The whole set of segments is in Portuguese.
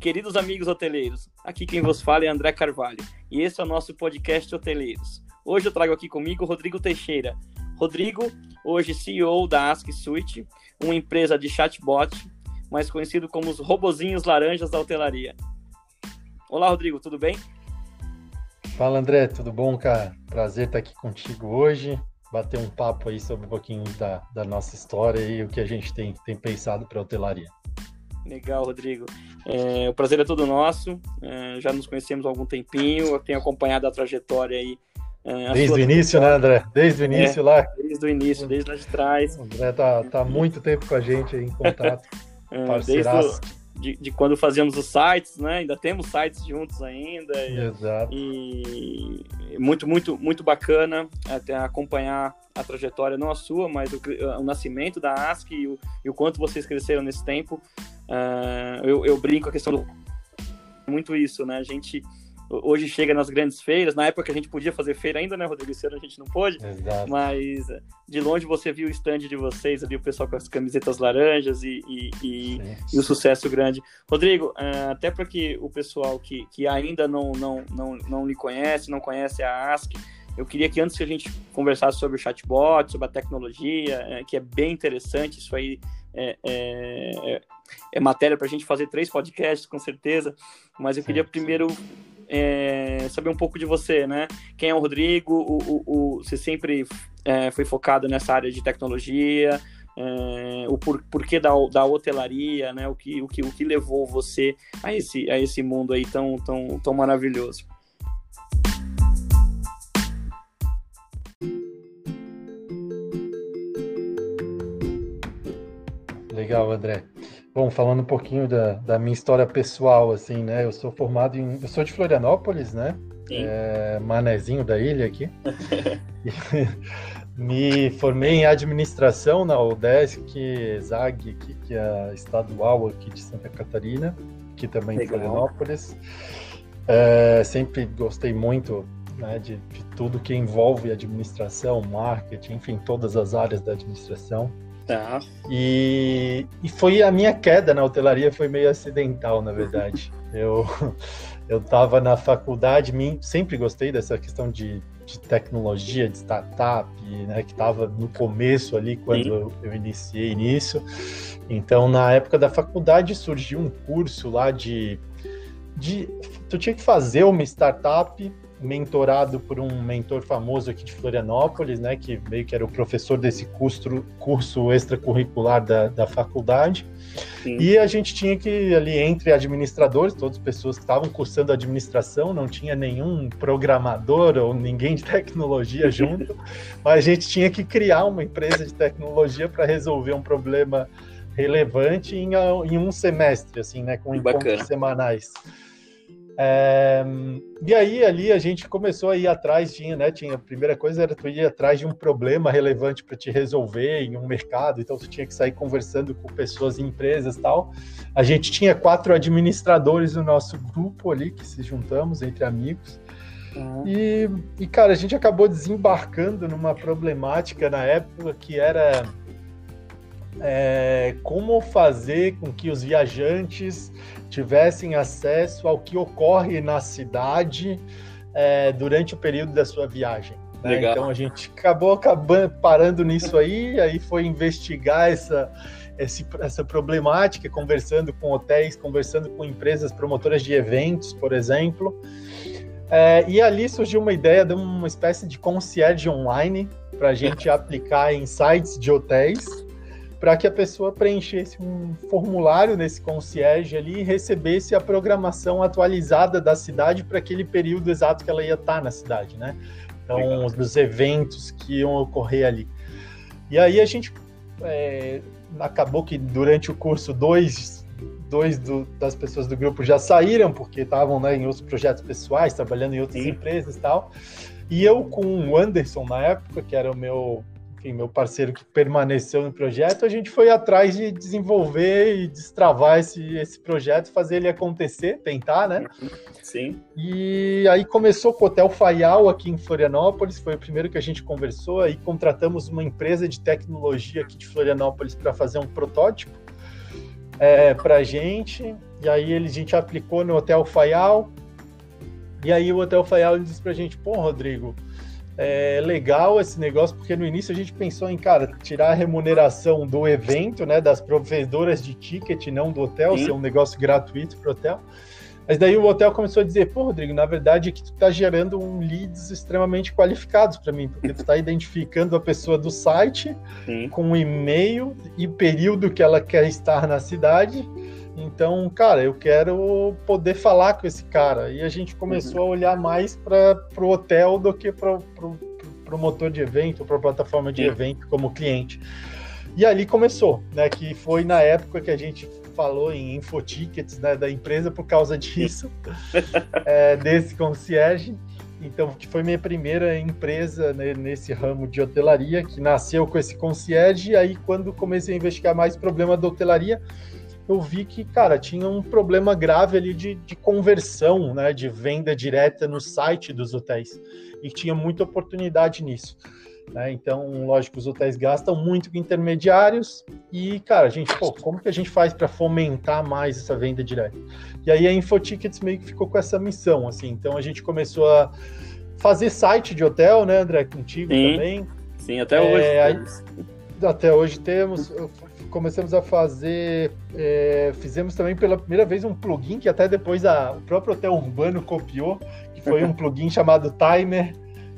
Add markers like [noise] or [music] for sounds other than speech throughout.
Queridos amigos hoteleiros, aqui quem vos fala é André Carvalho e esse é o nosso podcast Hoteleiros. Hoje eu trago aqui comigo Rodrigo Teixeira. Rodrigo, hoje CEO da Ask Suite, uma empresa de chatbot, mais conhecido como os robozinhos laranjas da hotelaria. Olá, Rodrigo, tudo bem? Fala, André, tudo bom, cara? Prazer estar aqui contigo hoje, bater um papo aí sobre um pouquinho da, da nossa história e o que a gente tem, tem pensado para a hotelaria. Legal, Rodrigo. É, o prazer é todo nosso. É, já nos conhecemos há algum tempinho. Eu tenho acompanhado a trajetória aí. É, desde o início, né, André? Desde o é, início lá. Desde o início, desde lá de trás. O André tá, tá muito tempo com a gente aí em contato. [laughs] É, desde o, de, de, quando fazíamos os sites, né? Ainda temos sites juntos ainda. Exato. E, e muito, muito, muito bacana até acompanhar a trajetória, não a sua, mas o, o nascimento da ASC e o, e o, quanto vocês cresceram nesse tempo. Uh, eu, eu brinco a questão do muito isso, né? A gente hoje chega nas grandes feiras. Na época a gente podia fazer feira ainda, né, Rodrigo? Esse ano a gente não pôde. Exato. Mas de longe você viu o stand de vocês ali, o pessoal com as camisetas laranjas e, e, e, e o sucesso grande. Rodrigo, até para que o pessoal que, que ainda não, não, não, não lhe conhece, não conhece a ASC, eu queria que antes que a gente conversasse sobre o chatbot, sobre a tecnologia, é, que é bem interessante, isso aí é, é, é matéria para a gente fazer três podcasts, com certeza, mas eu queria primeiro é, saber um pouco de você, né? Quem é o Rodrigo? O, o, o você sempre é, foi focado nessa área de tecnologia? É, o por, porquê da, da hotelaria, né? O que, o, que, o que levou você a esse, a esse mundo aí tão, tão, tão maravilhoso? Legal, André. Bom, falando um pouquinho da, da minha história pessoal, assim, né? Eu sou formado em. Eu sou de Florianópolis, né? É, manezinho da ilha aqui. [laughs] Me formei em administração na UDESC ZAG, que, que é a estadual aqui de Santa Catarina, que também em Florianópolis. É, sempre gostei muito né, de, de tudo que envolve administração, marketing, enfim, todas as áreas da administração. Tá. E, e foi a minha queda na hotelaria foi meio acidental, na verdade. [laughs] eu eu estava na faculdade, sempre gostei dessa questão de, de tecnologia, de startup, né, que estava no começo ali quando eu, eu, iniciei nisso. Então, na época da faculdade surgiu um curso lá de, de tu tinha que fazer uma startup mentorado por um mentor famoso aqui de Florianópolis, né, que meio que era o professor desse curso, curso extracurricular da, da faculdade. Sim. E a gente tinha que, ali entre administradores, todas as pessoas que estavam cursando administração, não tinha nenhum programador ou ninguém de tecnologia junto, [laughs] mas a gente tinha que criar uma empresa de tecnologia para resolver um problema relevante em, em, um semestre, assim, né, com encontros semanais. É, e aí ali a gente começou a ir atrás, tinha, né? Tinha a primeira coisa era tu ir atrás de um problema relevante para te resolver em um mercado, então tu tinha que sair conversando com pessoas, empresas, tal. A gente tinha quatro administradores no nosso grupo ali que se juntamos entre amigos. Uhum. E, e cara, a gente acabou desembarcando numa problemática na época que era é, como fazer com que os viajantes tivessem acesso ao que ocorre na cidade é, durante o período da sua viagem. Né? Então a gente acabou acabando parando nisso aí, aí foi investigar essa, esse, essa problemática, conversando com hotéis, conversando com empresas promotoras de eventos, por exemplo. É, e ali surgiu uma ideia de uma espécie de concierge online para a gente [laughs] aplicar em sites de hotéis para que a pessoa preenchesse um formulário nesse concierge ali e recebesse a programação atualizada da cidade para aquele período exato que ela ia estar tá na cidade, né? Então, Legal. dos eventos que iam ocorrer ali. E aí a gente é, acabou que durante o curso dois, dois do, das pessoas do grupo já saíram porque estavam né, em outros projetos pessoais, trabalhando em outras Sim. empresas e tal. E eu com o Anderson na época, que era o meu enfim, meu parceiro que permaneceu no projeto, a gente foi atrás de desenvolver e destravar esse, esse projeto, fazer ele acontecer, tentar, né? Sim. E aí começou com o Hotel Faial aqui em Florianópolis, foi o primeiro que a gente conversou, aí contratamos uma empresa de tecnologia aqui de Florianópolis para fazer um protótipo. é, para gente. E aí ele, a gente aplicou no Hotel Fayal. E aí o Hotel Fayal disse para a gente, pô, Rodrigo, é legal esse negócio, porque no início a gente pensou em, cara, tirar a remuneração do evento, né, das provedoras de ticket, não do hotel, Sim. ser um negócio gratuito para o hotel. Mas daí o hotel começou a dizer, pô, Rodrigo, na verdade é que tu tá gerando um leads extremamente qualificados para mim, porque tu tá identificando a pessoa do site Sim. com o e-mail e período que ela quer estar na cidade. Então, cara, eu quero poder falar com esse cara. E a gente começou uhum. a olhar mais para o hotel do que para o motor de evento, para a plataforma de Sim. evento como cliente. E ali começou, né? Que foi na época que a gente falou em infotickets né, da empresa por causa [laughs] disso, [laughs] é, desse concierge. Então, que foi minha primeira empresa né, nesse ramo de hotelaria, que nasceu com esse concierge. E aí, quando comecei a investigar mais problema da hotelaria, eu vi que, cara, tinha um problema grave ali de, de conversão, né, de venda direta no site dos hotéis. E tinha muita oportunidade nisso. Né? Então, lógico, os hotéis gastam muito com intermediários e, cara, a gente, pô, como que a gente faz para fomentar mais essa venda direta? E aí a Infotickets meio que ficou com essa missão, assim. Então a gente começou a fazer site de hotel, né, André, contigo Sim. também. Sim, até hoje. É, até hoje temos. Começamos a fazer, é, fizemos também pela primeira vez um plugin que até depois a, o próprio hotel urbano copiou, que foi um [laughs] plugin chamado Timer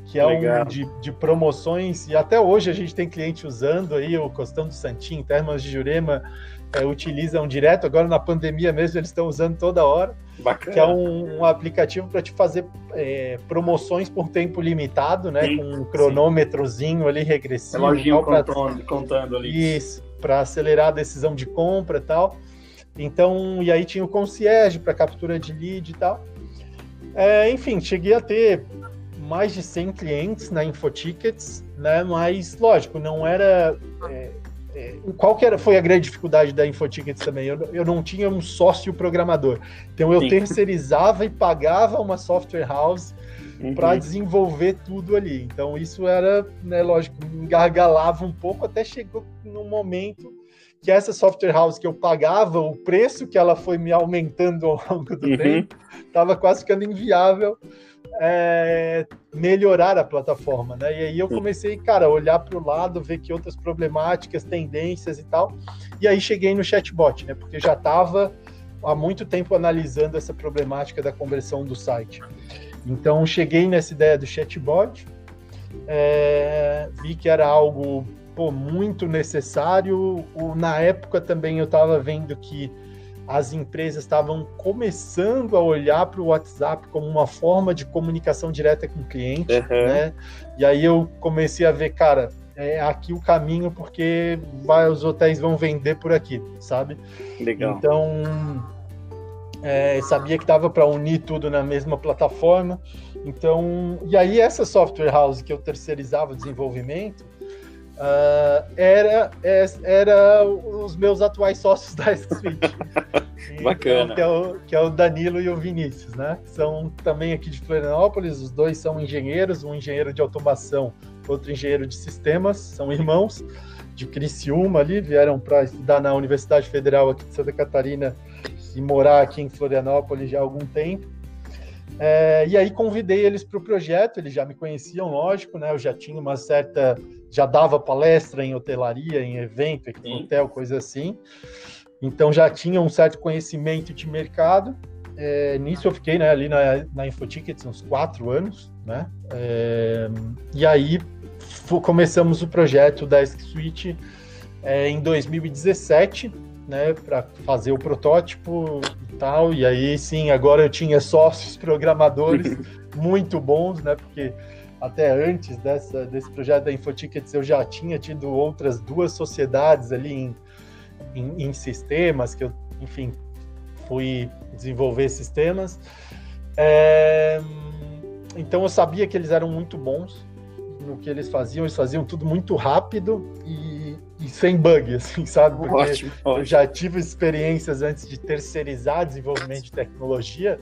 que é Legal. um de, de, promoções, e até hoje a gente tem cliente usando aí, o Costão do Santinho, Termas de Jurema, é, utilizam direto, agora na pandemia mesmo eles estão usando toda hora, Bacana. que é um, um aplicativo para te fazer é, promoções por tempo limitado, né, sim, com um cronômetrozinho ali regressivo. Reloginho pra, contando, contando ali. Isso, para acelerar a decisão de compra e tal. Então, e aí tinha o concierge para captura de lead e tal. É, enfim, cheguei a ter mais de 100 clientes na Infotickets, né? Mas, lógico, não era... É, é, qual que era, foi a grande dificuldade da Infotickets também? Eu, eu não tinha um sócio programador. Então, eu Sim. terceirizava e pagava uma software house uhum. para desenvolver tudo ali. Então, isso era, né, lógico, engargalava um pouco, até chegou no momento que essa software house que eu pagava, o preço que ela foi me aumentando ao longo do uhum. tempo, estava quase ficando inviável é, melhorar a plataforma, né? E aí eu comecei, cara, a olhar para o lado, ver que outras problemáticas, tendências e tal. E aí cheguei no chatbot, né? Porque já estava há muito tempo analisando essa problemática da conversão do site. Então cheguei nessa ideia do chatbot, é, vi que era algo pô, muito necessário. O, na época também eu estava vendo que as empresas estavam começando a olhar para o WhatsApp como uma forma de comunicação direta com o cliente, uhum. né? E aí eu comecei a ver, cara, é aqui o caminho porque vai, os hotéis vão vender por aqui, sabe? Legal. Então, é, sabia que dava para unir tudo na mesma plataforma. Então, e aí essa software house que eu terceirizava o desenvolvimento, Uh, era, é, era os meus atuais sócios da Suite. [laughs] Bacana. que, é o, que é o Danilo e o Vinícius, né? São também aqui de Florianópolis, os dois são engenheiros, um engenheiro de automação, outro engenheiro de sistemas, são irmãos de Criciúma ali, vieram para estudar na Universidade Federal aqui de Santa Catarina e morar aqui em Florianópolis já há algum tempo. É, e aí convidei eles para o projeto, eles já me conheciam, lógico, né? Eu já tinha uma certa já dava palestra em hotelaria, em evento, em hotel, coisa assim. Então já tinha um certo conhecimento de mercado. É, nisso eu fiquei né, ali na, na Infotickets uns quatro anos, né? É, e aí começamos o projeto da Switch é, em 2017, né? Para fazer o protótipo e tal. E aí sim, agora eu tinha sócios programadores [laughs] muito bons, né? Porque até antes dessa, desse projeto da Infotickets, eu já tinha tido outras duas sociedades ali em, em, em sistemas, que eu, enfim, fui desenvolver sistemas. É, então eu sabia que eles eram muito bons no que eles faziam, eles faziam tudo muito rápido e, e sem bug, assim, sabe? Porque ótimo, ótimo. eu já tive experiências antes de terceirizar desenvolvimento de tecnologia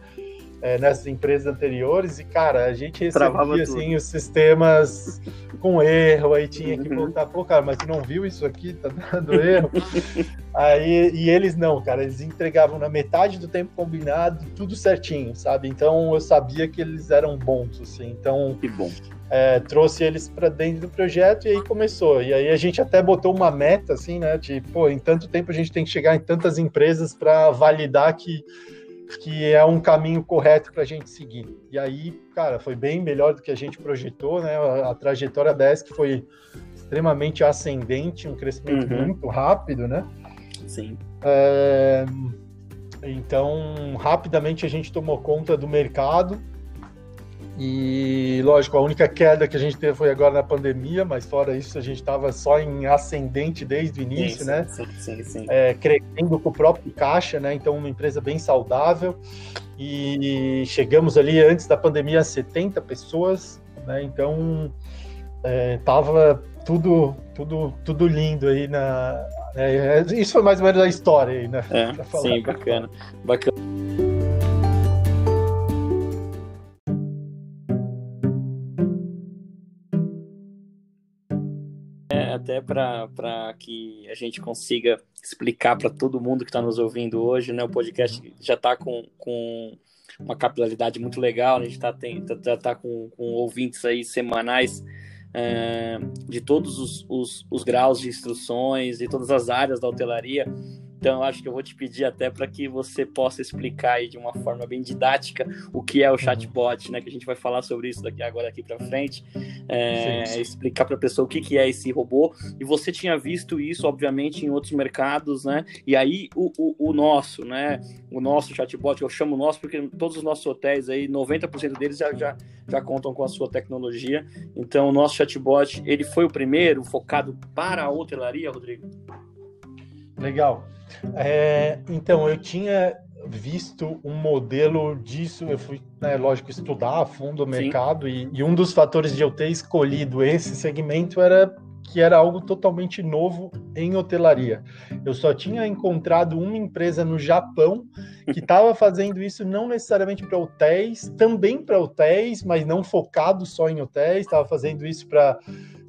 é, nessas empresas anteriores e, cara, a gente recebia assim, os sistemas com erro, aí tinha que uhum. voltar, pô, cara, mas tu não viu isso aqui? Tá dando erro. [laughs] aí, e eles não, cara, eles entregavam na metade do tempo combinado, tudo certinho, sabe? Então eu sabia que eles eram bons, assim. Então. Que bom. É, trouxe eles para dentro do projeto e aí começou. E aí a gente até botou uma meta, assim, né? De, pô, em tanto tempo a gente tem que chegar em tantas empresas para validar que que é um caminho correto para a gente seguir. E aí, cara, foi bem melhor do que a gente projetou, né? A, a trajetória da ESC foi extremamente ascendente, um crescimento uhum. muito rápido, né? Sim. É, então, rapidamente a gente tomou conta do mercado e, lógico, a única queda que a gente teve foi agora na pandemia, mas fora isso, a gente estava só em ascendente desde o início, sim, né? Sim, sim, sim. É, crescendo com o próprio caixa, né? Então, uma empresa bem saudável. E chegamos ali antes da pandemia a 70 pessoas, né? Então, é, tava tudo, tudo, tudo lindo aí na. É, isso foi mais ou menos a história aí, né? É, [laughs] sim, bacana. Bacana. Até para que a gente consiga explicar para todo mundo que está nos ouvindo hoje, né? O podcast já está com, com uma capilaridade muito legal, a gente está tá, tá com, com ouvintes aí semanais é, de todos os, os, os graus de instruções e todas as áreas da hotelaria. Então, acho que eu vou te pedir até para que você possa explicar aí de uma forma bem didática o que é o chatbot, né? Que a gente vai falar sobre isso daqui agora aqui para frente, é, sim, sim. explicar para a pessoa o que, que é esse robô. E você tinha visto isso, obviamente, em outros mercados, né? E aí o, o, o nosso, né? O nosso chatbot, eu chamo nosso porque todos os nossos hotéis aí, 90% deles já, já, já contam com a sua tecnologia. Então, o nosso chatbot, ele foi o primeiro focado para a hotelaria, Rodrigo? Legal. É, então, eu tinha visto um modelo disso, eu fui, né, lógico, estudar a fundo o mercado e, e, um dos fatores de eu ter escolhido esse segmento era que era algo totalmente novo em hotelaria. Eu só tinha encontrado uma empresa no Japão que estava [laughs] fazendo isso não necessariamente para hotéis, também para hotéis, mas não focado só em hotéis, estava fazendo isso para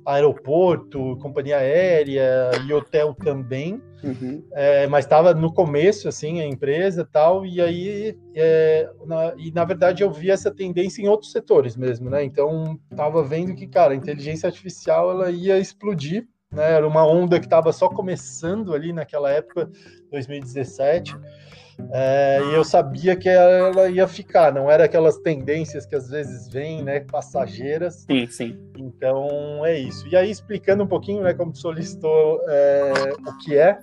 aeroporto, companhia aérea e hotel também. Uhum. É, mas estava no começo, assim, a empresa tal, e aí, é, na, e na verdade eu vi essa tendência em outros setores mesmo, né? Então, estava vendo que, cara, a inteligência artificial, ela ia explodir, né? Era uma onda que estava só começando ali naquela época, 2017, é, e eu sabia que ela ia ficar, não era aquelas tendências que às vezes vêm, né, passageiras. Sim, sim. Então é isso. E aí, explicando um pouquinho, né, como solicitou é, o que é,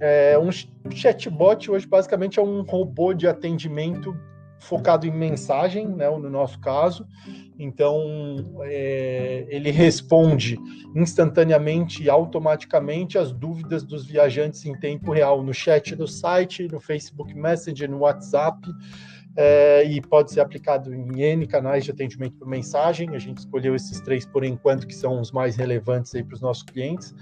é, um chatbot hoje basicamente é um robô de atendimento focado em mensagem, né, no nosso caso. Então, é, ele responde instantaneamente e automaticamente as dúvidas dos viajantes em tempo real no chat do site, no Facebook Messenger, no WhatsApp. É, e pode ser aplicado em N canais de atendimento por mensagem. A gente escolheu esses três por enquanto, que são os mais relevantes para os nossos clientes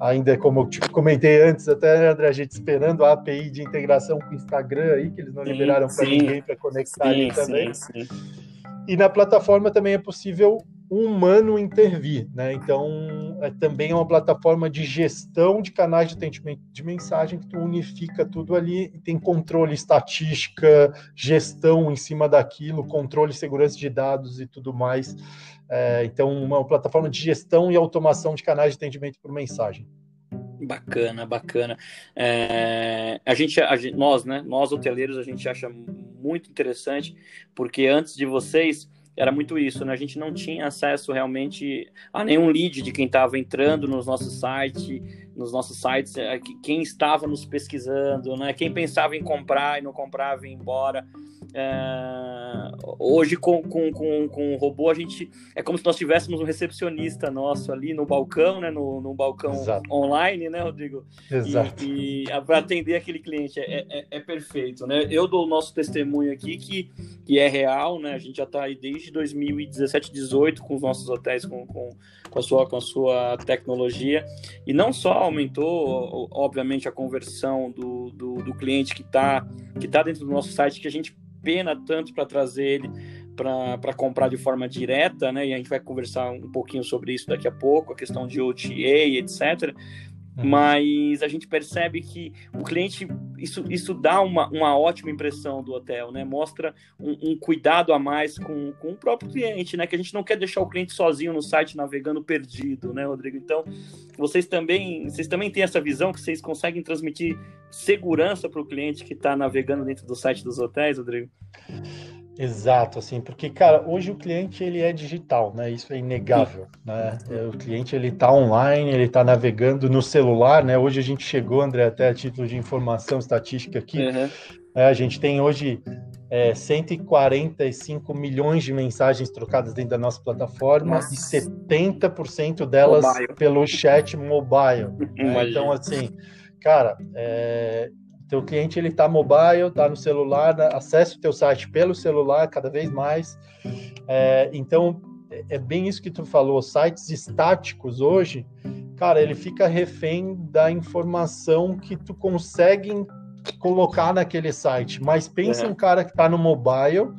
ainda como eu te comentei antes, até André, a gente esperando a API de integração com o Instagram aí, que eles não sim, liberaram para ninguém para conectar sim, ali também. Sim, e na plataforma também é possível um humano intervir, né? Então, é, também é uma plataforma de gestão de canais de atendimento de mensagem que tu unifica tudo ali e tem controle, estatística, gestão em cima daquilo, controle, segurança de dados e tudo mais. É, então, uma plataforma de gestão e automação de canais de atendimento por mensagem. Bacana, bacana. É, a, gente, a nós, né? Nós hoteleiros, a gente acha muito interessante, porque antes de vocês era muito isso, né? A gente não tinha acesso realmente a nenhum lead de quem estava entrando nos nossos sites, nos nossos sites, é, quem estava nos pesquisando, né? Quem pensava em comprar e não comprava e ir embora. É, hoje com, com, com, com o robô a gente é como se nós tivéssemos um recepcionista nosso ali no balcão, né? No, no balcão Exato. online, né, Rodrigo? Exato. E, e para atender aquele cliente é, é, é, perfeito, né? Eu dou o nosso testemunho aqui que, que é real, né? A gente já está aí desde 2017, 18 com os nossos hotéis com, com, com, a sua, com a sua tecnologia e não só aumentou, obviamente, a conversão do, do, do cliente que está que tá dentro do nosso site que a gente pena tanto para trazer ele para comprar de forma direta, né? E a gente vai conversar um pouquinho sobre isso daqui a pouco, a questão de OTA, etc. Uhum. Mas a gente percebe que o cliente, isso, isso dá uma, uma ótima impressão do hotel, né? Mostra um, um, cuidado a mais com, com o próprio cliente, né? Que a gente não quer deixar o cliente sozinho no site navegando perdido, né, Rodrigo? Então, vocês também, vocês também têm essa visão que vocês conseguem transmitir segurança para o cliente que está navegando dentro do site dos hotéis, Rodrigo? Exato, assim, porque, cara, hoje o cliente ele é digital, né? Isso é inegável, né? É, o cliente ele tá online, ele tá navegando no celular, né? Hoje a gente chegou, André, até a título de informação estatística aqui, uhum. é, a gente tem hoje é, 145 milhões de mensagens trocadas dentro da nossa plataforma nossa. e 70% delas mobile. pelo chat mobile. Né? Então, assim, cara, é, teu cliente ele está mobile, está no celular, né? acessa o teu site pelo celular cada vez mais. É, então é, é bem isso que tu falou. Sites estáticos hoje, cara, ele fica refém da informação que tu consegue colocar naquele site. Mas pensa é. um cara que está no mobile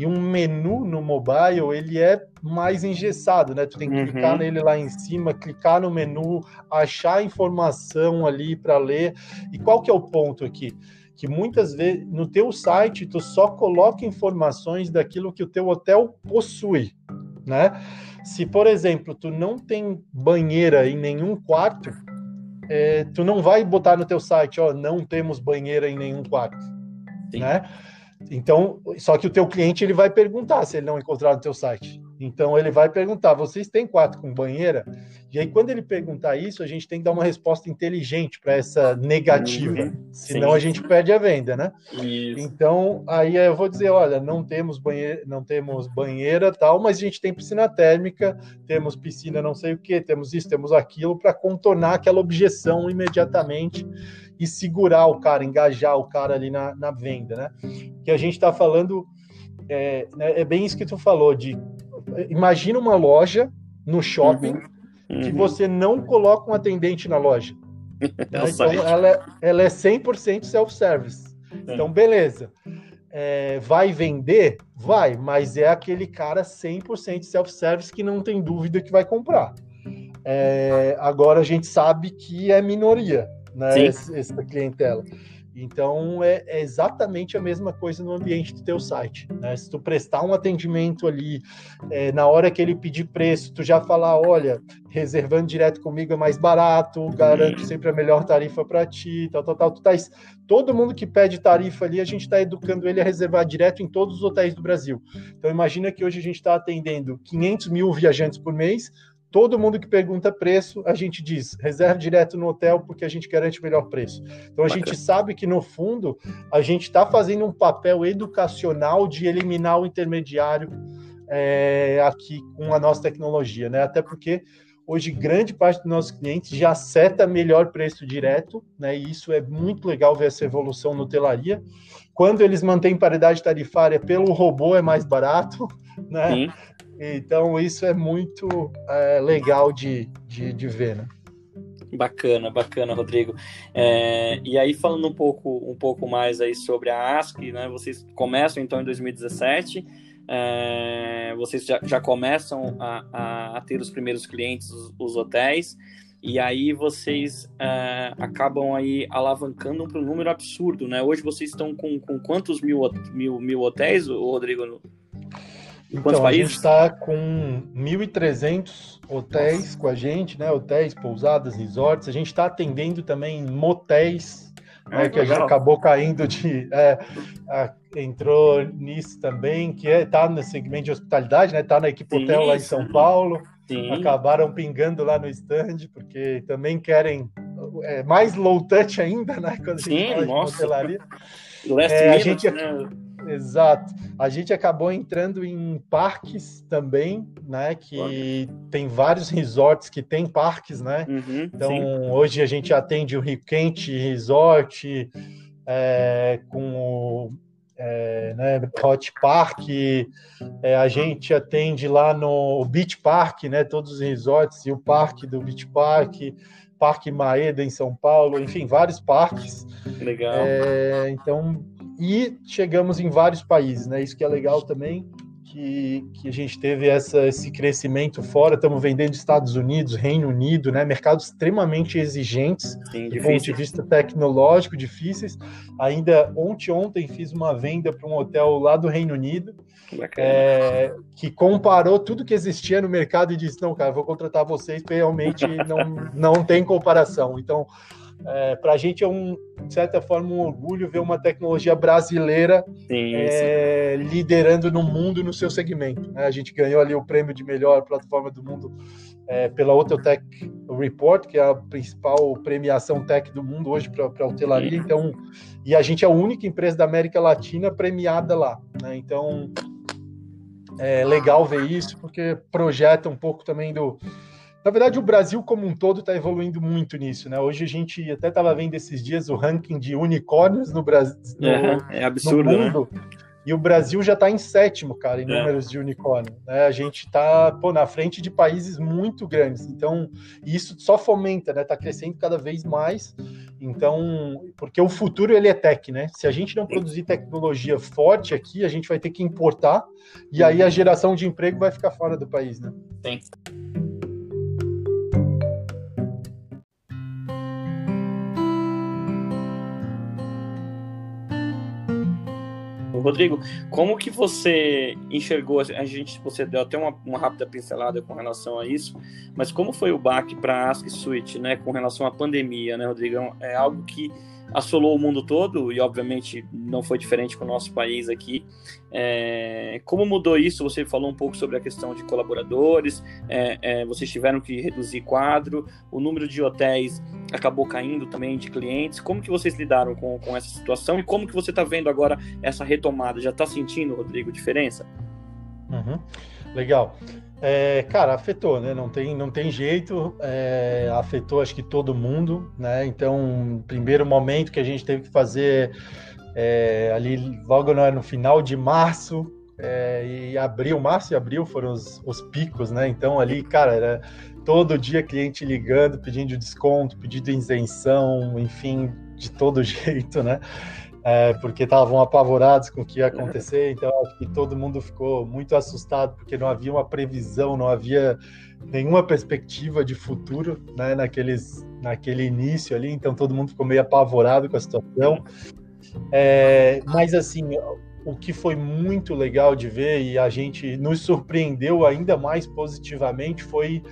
e um menu no mobile, ele é mais engessado, né? Tu tem que uhum. clicar nele lá em cima, clicar no menu, achar informação ali para ler. E qual que é o ponto aqui? Que muitas vezes no teu site tu só coloca informações daquilo que o teu hotel possui, né? Se, por exemplo, tu não tem banheira em nenhum quarto, é, tu não vai botar no teu site, ó, não temos banheira em nenhum quarto, Sim. né? Então, só que o teu cliente ele vai perguntar se ele não encontrar no teu site. Então ele vai perguntar: vocês têm quarto com banheira? E aí, quando ele perguntar isso, a gente tem que dar uma resposta inteligente para essa negativa. Uhum, senão sim. a gente perde a venda, né? Isso. Então, aí eu vou dizer: olha, não temos banheira, não temos banheira tal, mas a gente tem piscina térmica, temos piscina não sei o que, temos isso, temos aquilo, para contornar aquela objeção imediatamente e segurar o cara, engajar o cara ali na, na venda, né? Que a gente está falando. É, né, é bem isso que tu falou, de imagina uma loja no shopping uhum. que você não coloca um atendente na loja. [laughs] Né? Então, ela, é, ela é 100% self-service. É. Então, beleza. É, vai vender? Vai, mas é aquele cara 100% self-service que não tem dúvida que vai comprar. É, agora, a gente sabe que é minoria, né, essa clientela. Então é, é, exatamente a mesma coisa no ambiente do teu site. Né? Se tu prestar um atendimento ali, é, na hora que ele pedir preço, tu já falar, olha, reservando direto comigo é mais barato, garanto sempre a melhor tarifa para ti, tal, tal, tal. Tu tá, todo mundo que pede tarifa ali, a gente está educando ele a reservar direto em todos os hotéis do Brasil. Então imagina que hoje a gente está atendendo 500 mil viajantes por mês, Todo mundo que pergunta preço, a gente diz, reserve direto no hotel porque a gente garante o melhor preço. Então a Bacana. gente sabe que no fundo a gente está fazendo um papel educacional de eliminar o intermediário é, aqui com a nossa tecnologia, né? Até porque hoje grande parte dos nossos clientes já seta melhor preço direto, né? E isso é muito legal ver essa evolução no telaria. Quando eles mantêm paridade tarifária pelo robô é mais barato, [laughs] né? Sim. Então, isso é muito é, legal de, de, de, ver, né? Bacana, bacana, Rodrigo. É, e aí, falando um pouco, um pouco mais aí sobre a ASC, né? Vocês começam então em 2017, é, vocês já, já começam a, a, a, ter os primeiros clientes, os, os hotéis, e aí vocês é, acabam aí alavancando para um número absurdo, né? Hoje vocês estão com, com quantos mil, mil, mil hotéis, Rodrigo? Então, a gente está com 1.300 hotéis Nossa. com a gente, né? Hotéis, pousadas, resorts. A gente está atendendo também motéis, ah, né? que a gente acabou caindo de. É, a, entrou nisso também, que está é, tá no segmento de hospitalidade, né? Está na equipe Sim, hotel lá em São Paulo. Sim. Acabaram pingando lá no stand, porque também querem é, mais low touch ainda, né? Quando a gente Sim, nossa. hotelaria. É, a gente. Né? Exato. A gente acabou entrando em parques também, né? Que tem vários resorts que tem parques, né? Uhum, então, sim. hoje a gente atende o Rio Quente Resort, é, com o é, né, Hot Park, é, a gente atende lá no Beach Park, né? Todos os resorts e o parque do Beach Park. Parque Maeda em São Paulo, enfim, vários parques. Legal. É, então, e chegamos em vários países, né? Isso que é legal também que, que a gente teve essa, esse crescimento fora. Estamos vendendo Estados Unidos, Reino Unido, né? Mercados extremamente exigentes Sim, do ponto de vista tecnológico, difíceis. Ainda ontem, ontem fiz uma venda para um hotel lá do Reino Unido. É, que comparou tudo que existia no mercado e disse: Não, cara, vou contratar vocês, porque realmente não, não tem comparação. Então, é, para a gente é um, de certa forma, um orgulho ver uma tecnologia brasileira sim, é, sim. liderando no mundo no seu segmento. Né? A gente ganhou ali o prêmio de melhor plataforma do mundo é, pela Hoteltech Report, que é a principal premiação tech do mundo hoje para a hotelaria. Então, e a gente é a única empresa da América Latina premiada lá. Né? Então, é legal ver isso, porque projeta um pouco também do na verdade, o Brasil como um todo está evoluindo muito nisso, né? Hoje a gente até estava vendo esses dias o ranking de unicórnios no Brasil. é, é absurdo, né? E o Brasil já está em sétimo, cara, em é. números de unicórnio. Né? A gente está na frente de países muito grandes. Então, isso só fomenta, né? Está crescendo cada vez mais. Então, porque o futuro ele é tech, né? Se a gente não produzir tecnologia forte aqui, a gente vai ter que importar e aí a geração de emprego vai ficar fora do país, né? Tem. Rodrigo, como que você enxergou, a gente, você deu até uma, uma rápida pincelada com relação a isso, mas como foi o baque para a Ask Suite, né, com relação à pandemia, né, Rodrigo? É algo que assolou o mundo todo e obviamente não foi diferente com o nosso país aqui. É, como mudou isso? Você falou um pouco sobre a questão de colaboradores, é, é, vocês tiveram que reduzir quadro, o número de hotéis acabou caindo também de clientes. Como que vocês lidaram com, com essa situação e como que você está vendo agora essa retomada? Já está sentindo, Rodrigo, diferença? Uhum. Legal. É, cara, afetou, né? Não tem, não tem jeito. É, afetou, acho que todo mundo, né? Então, primeiro momento que a gente teve que fazer é, ali logo no, final de março é, e abril, março e abril foram os, os picos, né? Então ali, cara, era todo dia cliente ligando, pedindo desconto, pedindo isenção, enfim, de todo [laughs] jeito, né? É, porque estavam apavorados com o que ia acontecer. Então, acho que todo mundo ficou muito assustado, porque não havia uma previsão, não havia nenhuma perspectiva de futuro né, naqueles, naquele início ali. Então, todo mundo ficou meio apavorado com a situação. É, mas, assim, o que foi muito legal de ver e a gente nos surpreendeu ainda mais positivamente foi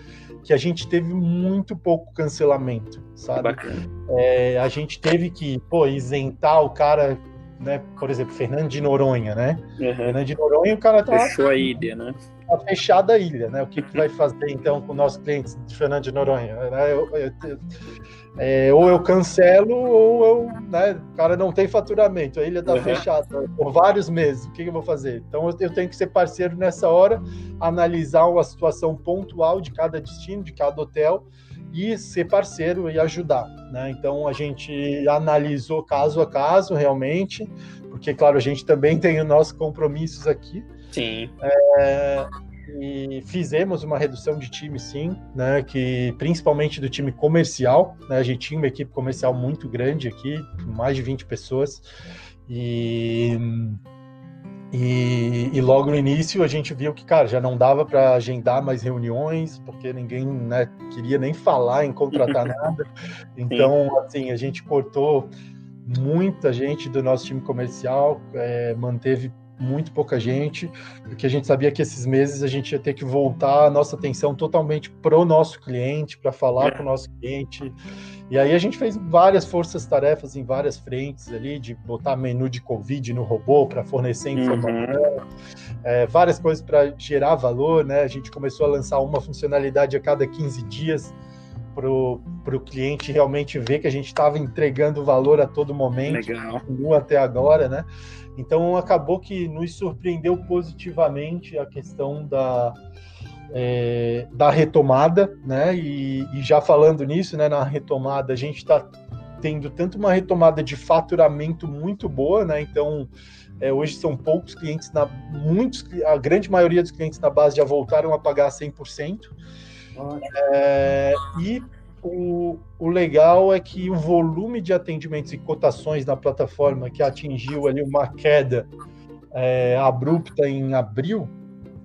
que a gente teve muito pouco cancelamento, sabe? É, a gente teve que, pô, isentar o cara, né? Por exemplo, Fernando de Noronha, né? Uhum. Fernando de Noronha, o cara tá. Fechou a ilha, né? Tá fechada a ilha, né? O que, que vai fazer então com nossos clientes de Fernando de Noronha? Eu, eu, eu, é, ou eu cancelo ou eu, né, o cara não tem faturamento, a ilha está uhum. fechada por vários meses, o que, que, eu vou fazer? Então eu tenho que ser parceiro nessa hora, analisar uma situação pontual de cada destino, de cada hotel e ser parceiro e ajudar, né? Então a gente analisou caso a caso realmente, porque claro a gente também tem os nossos compromissos aqui. Sim. É, e fizemos uma redução de time, sim, né? Que principalmente do time comercial, né? A gente tinha uma equipe comercial muito grande aqui, mais de 20 pessoas, e, e, e logo no início a gente viu que, cara, já não dava para agendar mais reuniões, porque ninguém né, queria nem falar em contratar [laughs] nada. Então, assim, a gente cortou muita gente do nosso time comercial, é, manteve muito pouca gente, porque a gente sabia que esses meses a gente ia ter que voltar a nossa atenção totalmente pro nosso cliente, para falar é. com o nosso cliente. E aí a gente fez várias forças-tarefas em várias frentes ali, de botar menu de Covid no robô para fornecer uhum. informação, uhum. é, várias coisas para gerar valor, né? A gente começou a lançar uma funcionalidade a cada 15 dias para o cliente realmente ver que a gente estava entregando valor a todo momento, Legal. até agora, né? Então acabou que nos surpreendeu positivamente a questão da, é, da retomada, né? E, e, já falando nisso, né, na retomada, a gente está tendo tanto uma retomada de faturamento muito boa, né? Então é, hoje são poucos clientes, na, muitos, a grande maioria dos clientes na base já voltaram a pagar 100%. É, e o, o legal é que o volume de atendimentos e cotações na plataforma que atingiu ali uma queda é, abrupta em abril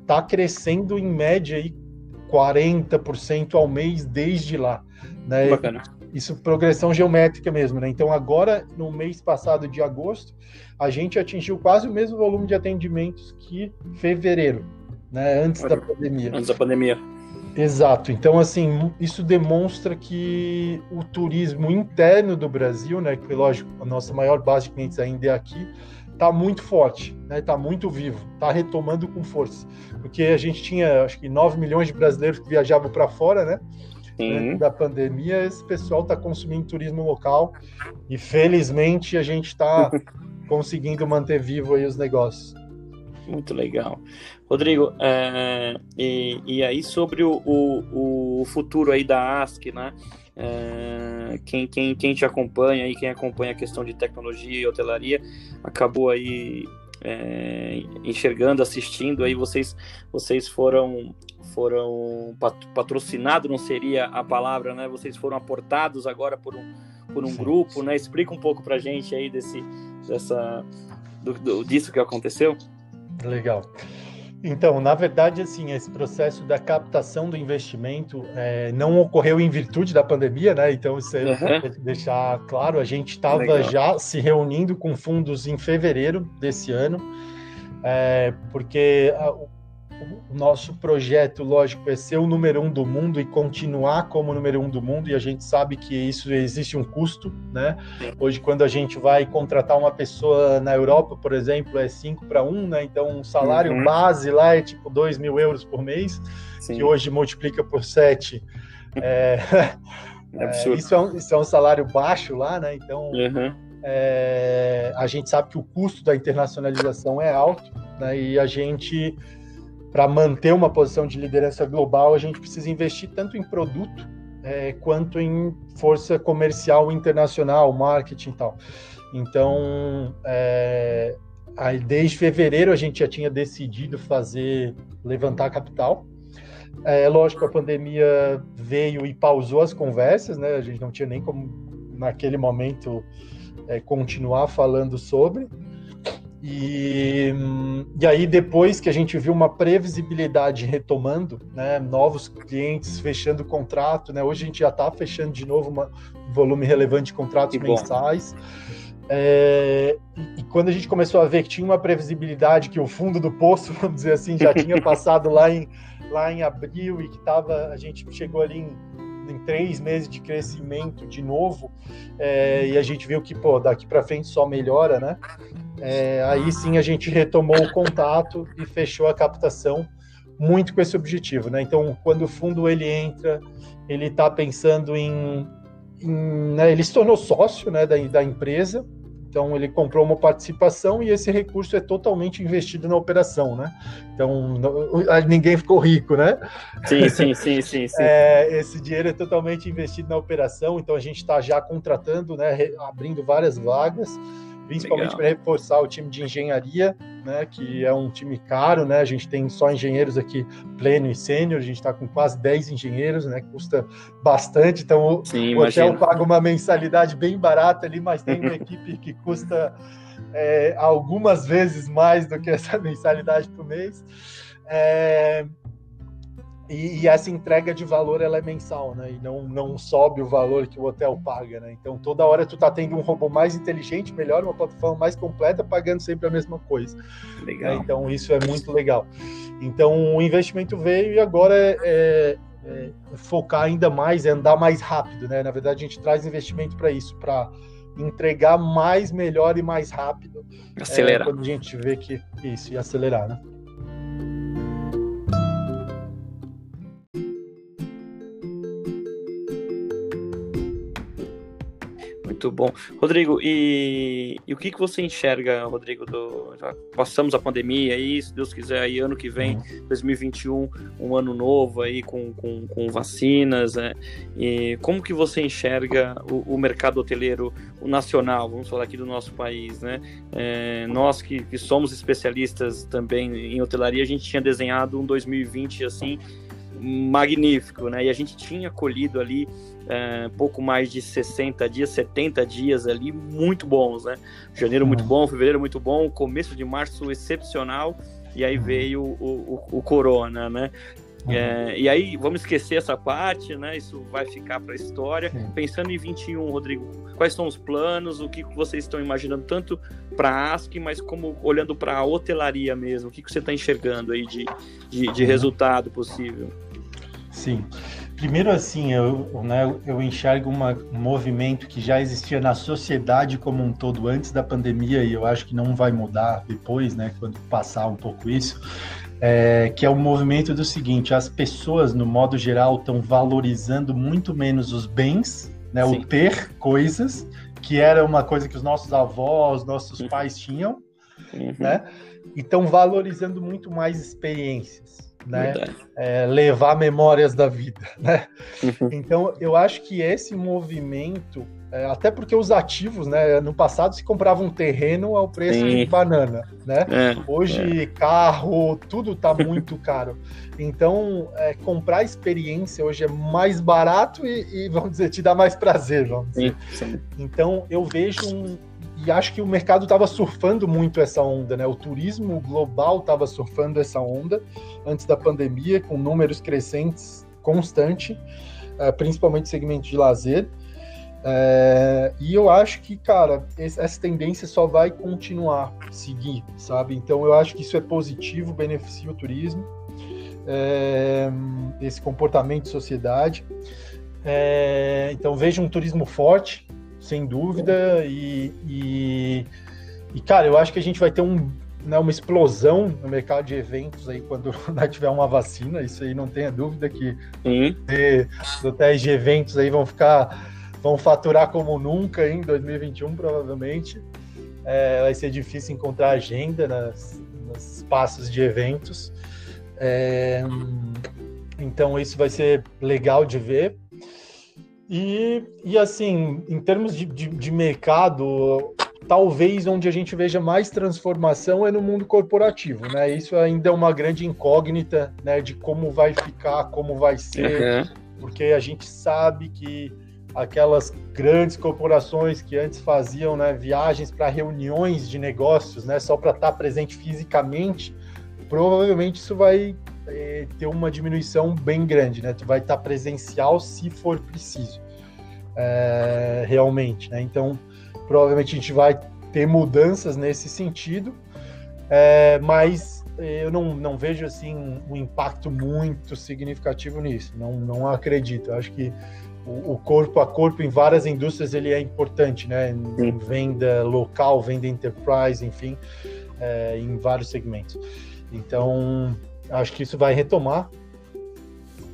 está crescendo em média aí 40% ao mês desde lá. Né? Bacana. Isso progressão geométrica mesmo, né? Então agora no mês passado de agosto a gente atingiu quase o mesmo volume de atendimentos que fevereiro, né? Antes da pandemia. Antes da pandemia. Exato. Então, assim, isso demonstra que o turismo interno do Brasil, né, que lógico, a nossa maior base de clientes ainda é aqui, está muito forte, né, está muito vivo, está retomando com força. Porque a gente tinha, acho que 9 milhões de brasileiros que viajavam para fora, né? Sim. da pandemia, esse pessoal está consumindo turismo local e felizmente a gente está [laughs] conseguindo manter vivo aí os negócios. Muito legal. Rodrigo, é, e, e, aí sobre o, o, o, futuro aí da ASC, né? É, quem, quem, quem te acompanha aí, quem acompanha a questão de tecnologia e hotelaria, acabou aí é, enxergando, assistindo, aí vocês, vocês foram foram patrocinados, não seria a palavra, né? Vocês foram aportados agora por um, por um grupo, né? Explica um pouco pra gente aí desse, dessa, do, do, disso que aconteceu. Legal. Então, na verdade, assim, esse processo da captação do investimento é, não ocorreu em virtude da pandemia, né? Então, isso é uhum. deixar claro, a gente estava já se reunindo com fundos em fevereiro desse ano, é, porque a, o nosso projeto, lógico, é ser o número um do mundo e continuar como o número um do mundo, e a gente sabe que isso existe um custo, né? Hoje, quando a gente vai contratar uma pessoa na Europa, por exemplo, é 5 para 1, né? Então, um salário uhum. base lá é tipo 2 mil euros por mês, Sim. que hoje multiplica por 7. É, [laughs] é, é isso, é um, isso é um salário baixo lá, né? Então, uhum. é, a gente sabe que o custo da internacionalização é alto, né? E a gente para manter uma posição de liderança global, a gente precisa investir tanto em produto é, quanto em força comercial internacional, marketing e tal. Então, é, aí desde fevereiro a gente já tinha decidido fazer levantar capital. É lógico, a pandemia veio e pausou as conversas, né? A gente não tinha nem como naquele momento é, continuar falando sobre. E, e aí, depois que a gente viu uma previsibilidade retomando, né, novos clientes fechando contrato, né, hoje a gente já está fechando de novo uma, um volume relevante de contratos que mensais. É, e, e, quando a gente começou a ver que tinha uma previsibilidade, que o fundo do poço, [laughs] vamos dizer assim, já tinha passado lá em, lá em abril e que tava, a gente chegou ali em em três meses de crescimento de novo, é, e a gente viu que, pô, daqui para frente só melhora, né? É, aí sim a gente retomou o contato e fechou a captação muito com esse objetivo, né? Então, quando o fundo ele entra, ele está pensando em, em né, ele se tornou sócio, né, da, da empresa, então ele comprou uma participação e esse recurso é totalmente investido na operação, né? Então ninguém ficou rico, né? Sim, sim, sim, sim. sim. [laughs] É, esse dinheiro é totalmente investido na operação, então a gente está já contratando, né? Abrindo várias vagas principalmente para reforçar o time de engenharia, né, que é um time caro, né, a gente tem só engenheiros aqui pleno e sênior, a gente está com quase 10 engenheiros, né, custa bastante, então Sim, o hotel imagino. paga uma mensalidade bem barata ali, mas tem uma [laughs] equipe que custa é, algumas vezes mais do que essa [laughs] mensalidade por mês. É, e, e, essa entrega de valor ela é mensal, né? E não, não sobe o valor que o hotel paga, né? Então toda hora tu tá tendo um robô mais inteligente, melhor, uma plataforma mais completa, pagando sempre a mesma coisa. Legal. Né? Então isso é muito legal. Então o investimento veio e agora é, é, é focar ainda mais, é andar mais rápido, né? Na verdade a gente traz investimento para isso, para entregar mais, melhor e mais rápido. Acelerar. É, quando a gente vê que isso e acelerar, né? Muito bom. Rodrigo, e, e o que, que você enxerga, Rodrigo, do, passamos a pandemia aí, se Deus quiser, aí ano que vem, 2021, um ano novo aí com, com, com vacinas, né? E como que você enxerga o, o, mercado hoteleiro o nacional, vamos falar aqui do nosso país, né? É, nós que, que somos especialistas também em hotelaria, a gente tinha desenhado um 2020 assim, magnífico, né? E a gente tinha colhido ali é, pouco mais de 60 dias, 70 dias ali, muito bons, né? Janeiro muito uhum. bom, fevereiro muito bom, começo de março excepcional, e aí uhum. veio o, o, o Corona, né? Uhum. É, e aí, vamos esquecer essa parte, né? Isso vai ficar para a história. Sim. Pensando em 21, Rodrigo, quais são os planos? O que vocês estão imaginando, tanto para a ASC, mas como olhando para a hotelaria mesmo? O que você está enxergando aí de, de, de, resultado possível? Sim. Primeiro, assim, eu, né, eu enxergo uma, um movimento que já existia na sociedade como um todo antes da pandemia, e eu acho que não vai mudar depois, né, quando passar um pouco isso é, que é o movimento do seguinte: as pessoas, no modo geral, estão valorizando muito menos os bens, né, o ter coisas, que era uma coisa que os nossos avós, nossos uhum. pais tinham, uhum. né? E estão valorizando muito mais experiências. Né? É, levar memórias da vida, [laughs] né? Uhum. Então, eu acho que esse movimento é, até porque os ativos, né? No passado se comprava um terreno ao preço Sim. de banana, né? É, Hoje é. carro, tudo está [laughs] muito caro. Então, é, comprar experiência hoje é mais barato e, e, vamos dizer, te dá mais prazer, vamos dizer. Sim. Então, eu vejo um, e acho que o mercado estava surfando muito essa onda, né? O turismo global estava surfando essa onda antes da pandemia, com números crescentes constante, é, principalmente segmento de lazer. É, e eu acho que, cara, essa tendência só vai continuar, seguir, sabe? Então eu acho que isso é positivo, beneficia o turismo, é, esse comportamento de sociedade. Então vejo um turismo forte, sem dúvida, e, e, e, cara, eu acho que a gente vai ter um, né, uma explosão no mercado de eventos aí quando [laughs] tiver uma vacina, isso aí não tenha dúvida que uhum. os hotéis de eventos aí vão ficar vão faturar como nunca em 2021, provavelmente. É, vai ser difícil encontrar agenda nas, nos espaços de eventos. É, então, isso vai ser legal de ver. E, e assim, em termos de, de, de mercado, talvez onde a gente veja mais transformação é no mundo corporativo, né? Isso ainda é uma grande incógnita, né? De como vai ficar, como vai ser, uhum. porque a gente sabe que aquelas grandes corporações que antes faziam né, viagens para reuniões de negócios, né, só para estar tá presente fisicamente, provavelmente isso vai é, ter uma diminuição bem grande, né? Tu vai estar tá presencial se for preciso, é, realmente, né? Então, provavelmente a gente vai ter mudanças nesse sentido, é, mas eu não, não vejo assim um impacto muito significativo nisso. Não, não acredito. Eu acho que o, corpo a corpo em várias indústrias ele é importante, né? Em, em venda local, venda enterprise, enfim, é, em vários segmentos. Então, acho que isso vai retomar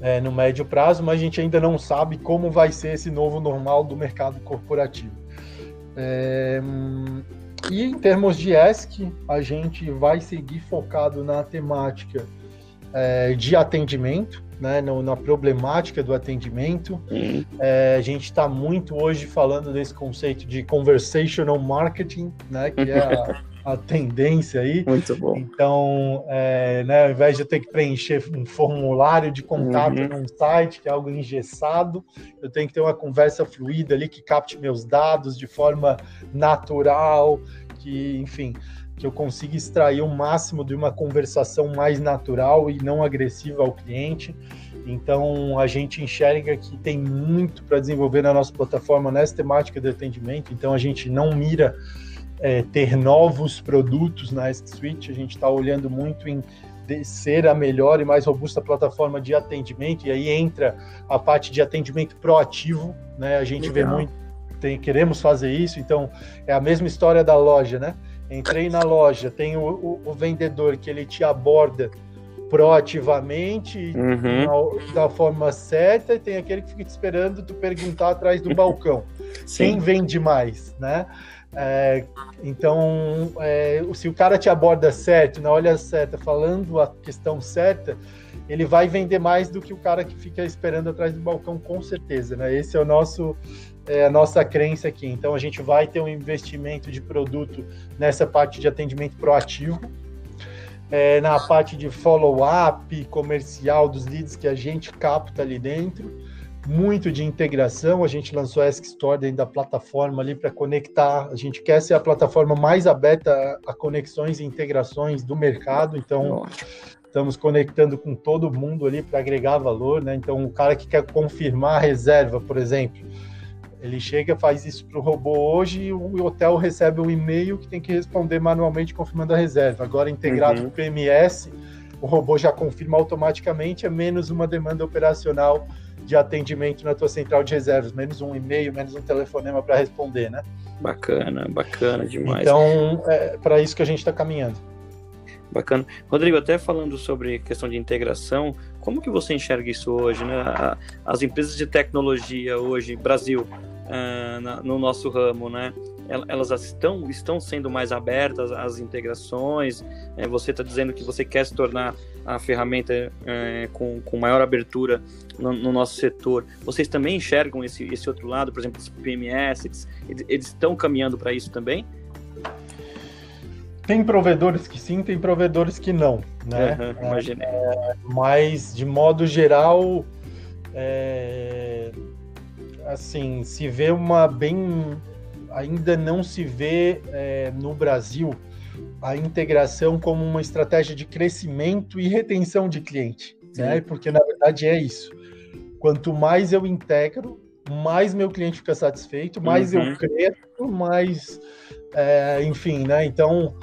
é, no médio prazo, mas a gente ainda não sabe como vai ser esse novo normal do mercado corporativo. É, e em termos de ESC, a gente vai seguir focado na temática é, de atendimento, né, no, na problemática do atendimento. Uhum. É, a gente está muito hoje falando desse conceito de conversational marketing, né, que é a, [laughs] a tendência aí. Muito bom. Então, é, né, ao invés de eu ter que preencher um formulário de contato uhum. num site, que é algo engessado, eu tenho que ter uma conversa fluida ali que capte meus dados de forma natural, que, enfim, que eu consiga extrair o máximo de uma conversação mais natural e não agressiva ao cliente. Então, a gente enxerga que tem muito para desenvolver na nossa plataforma nessa temática de atendimento. Então, a gente não mira é, ter novos produtos na Suite, a gente está olhando muito em ser a melhor e mais robusta plataforma de atendimento, e aí entra a parte de atendimento proativo, né? A gente Legal. vê muito, tem, queremos fazer isso, então é a mesma história da loja, né? Entrei na loja, tem o, o, o vendedor que ele te aborda proativamente, uhum. da forma certa, e tem aquele que fica te esperando tu perguntar atrás do balcão. [laughs] Sim. Quem vende mais, né? É, então, é, se o cara te aborda certo, na hora certa, falando a questão certa, ele vai vender mais do que o cara que fica esperando atrás do balcão, com certeza, né? Esse é o nosso é a nossa crença aqui. Então a gente vai ter um investimento de produto nessa parte de atendimento proativo. é, na parte de follow-up comercial dos leads que a gente capta ali dentro, muito de integração. A gente lançou a Ask Store dentro da plataforma ali para conectar. A gente quer ser a plataforma mais aberta a conexões e integrações do mercado, então estamos conectando com todo mundo ali para agregar valor, né? Então, o cara que quer confirmar a reserva, por exemplo, ele chega, faz isso para o robô hoje e o hotel recebe um e-mail que tem que responder manualmente confirmando a reserva. Agora, integrado uhum. com o PMS, o robô já confirma automaticamente, é menos uma demanda operacional de atendimento na tua central de reservas, menos um e-mail, menos um telefonema para responder, né? Bacana, bacana demais. Então, é para isso que a gente está caminhando. Bacana. Rodrigo, até falando sobre questão de integração, como que você enxerga isso hoje, né? As empresas de tecnologia hoje, Brasil, uh, no nosso ramo, né? Elas estão, estão sendo mais abertas às integrações. É, você está dizendo que você quer se tornar a ferramenta é, com, com maior abertura no, no, nosso setor. Vocês também enxergam esse, esse outro lado, por exemplo, os PMS, eles, eles estão caminhando para isso também? Tem provedores que sim, tem provedores que não, né? Uhum, imaginei. É, mas, de modo geral, é, assim, se vê uma bem. Ainda não se vê é, no Brasil a integração como uma estratégia de crescimento e retenção de cliente, né? Porque na verdade é isso. Quanto mais eu integro, mais meu cliente fica satisfeito, mais uhum. eu cresço, mais, é, enfim, né? Então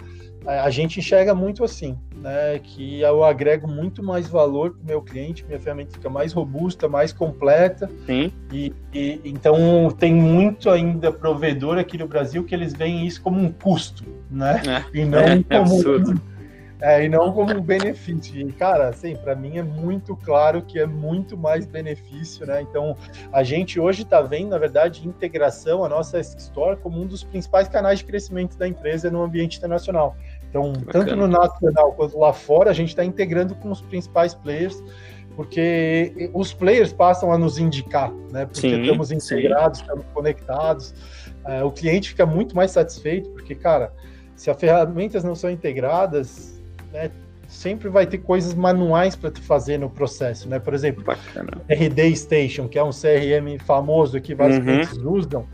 a gente enxerga muito assim, né? Que eu agrego muito mais valor para o meu cliente, minha ferramenta fica mais robusta, mais completa. Sim. E, e, então tem muito ainda provedor aqui no Brasil que eles veem isso como um custo, né? É, e não é, como [laughs] é, e não como um benefício. E, cara, assim, para mim é muito claro que é muito mais benefício, né? Então, a gente hoje está vendo, na verdade, integração, a nossa Store, como um dos principais canais de crescimento da empresa no ambiente internacional. Então, tanto no nacional quanto lá fora, a gente está integrando com os principais players, porque os players passam a nos indicar, né? Porque sim, estamos integrados, sim. estamos conectados. É, o cliente fica muito mais satisfeito, porque, cara, se as ferramentas não são integradas, né, sempre vai ter coisas manuais para tu fazer no processo, né? Por exemplo, Bacana. RD Station, que é um CRM famoso que vários uhum. clientes usam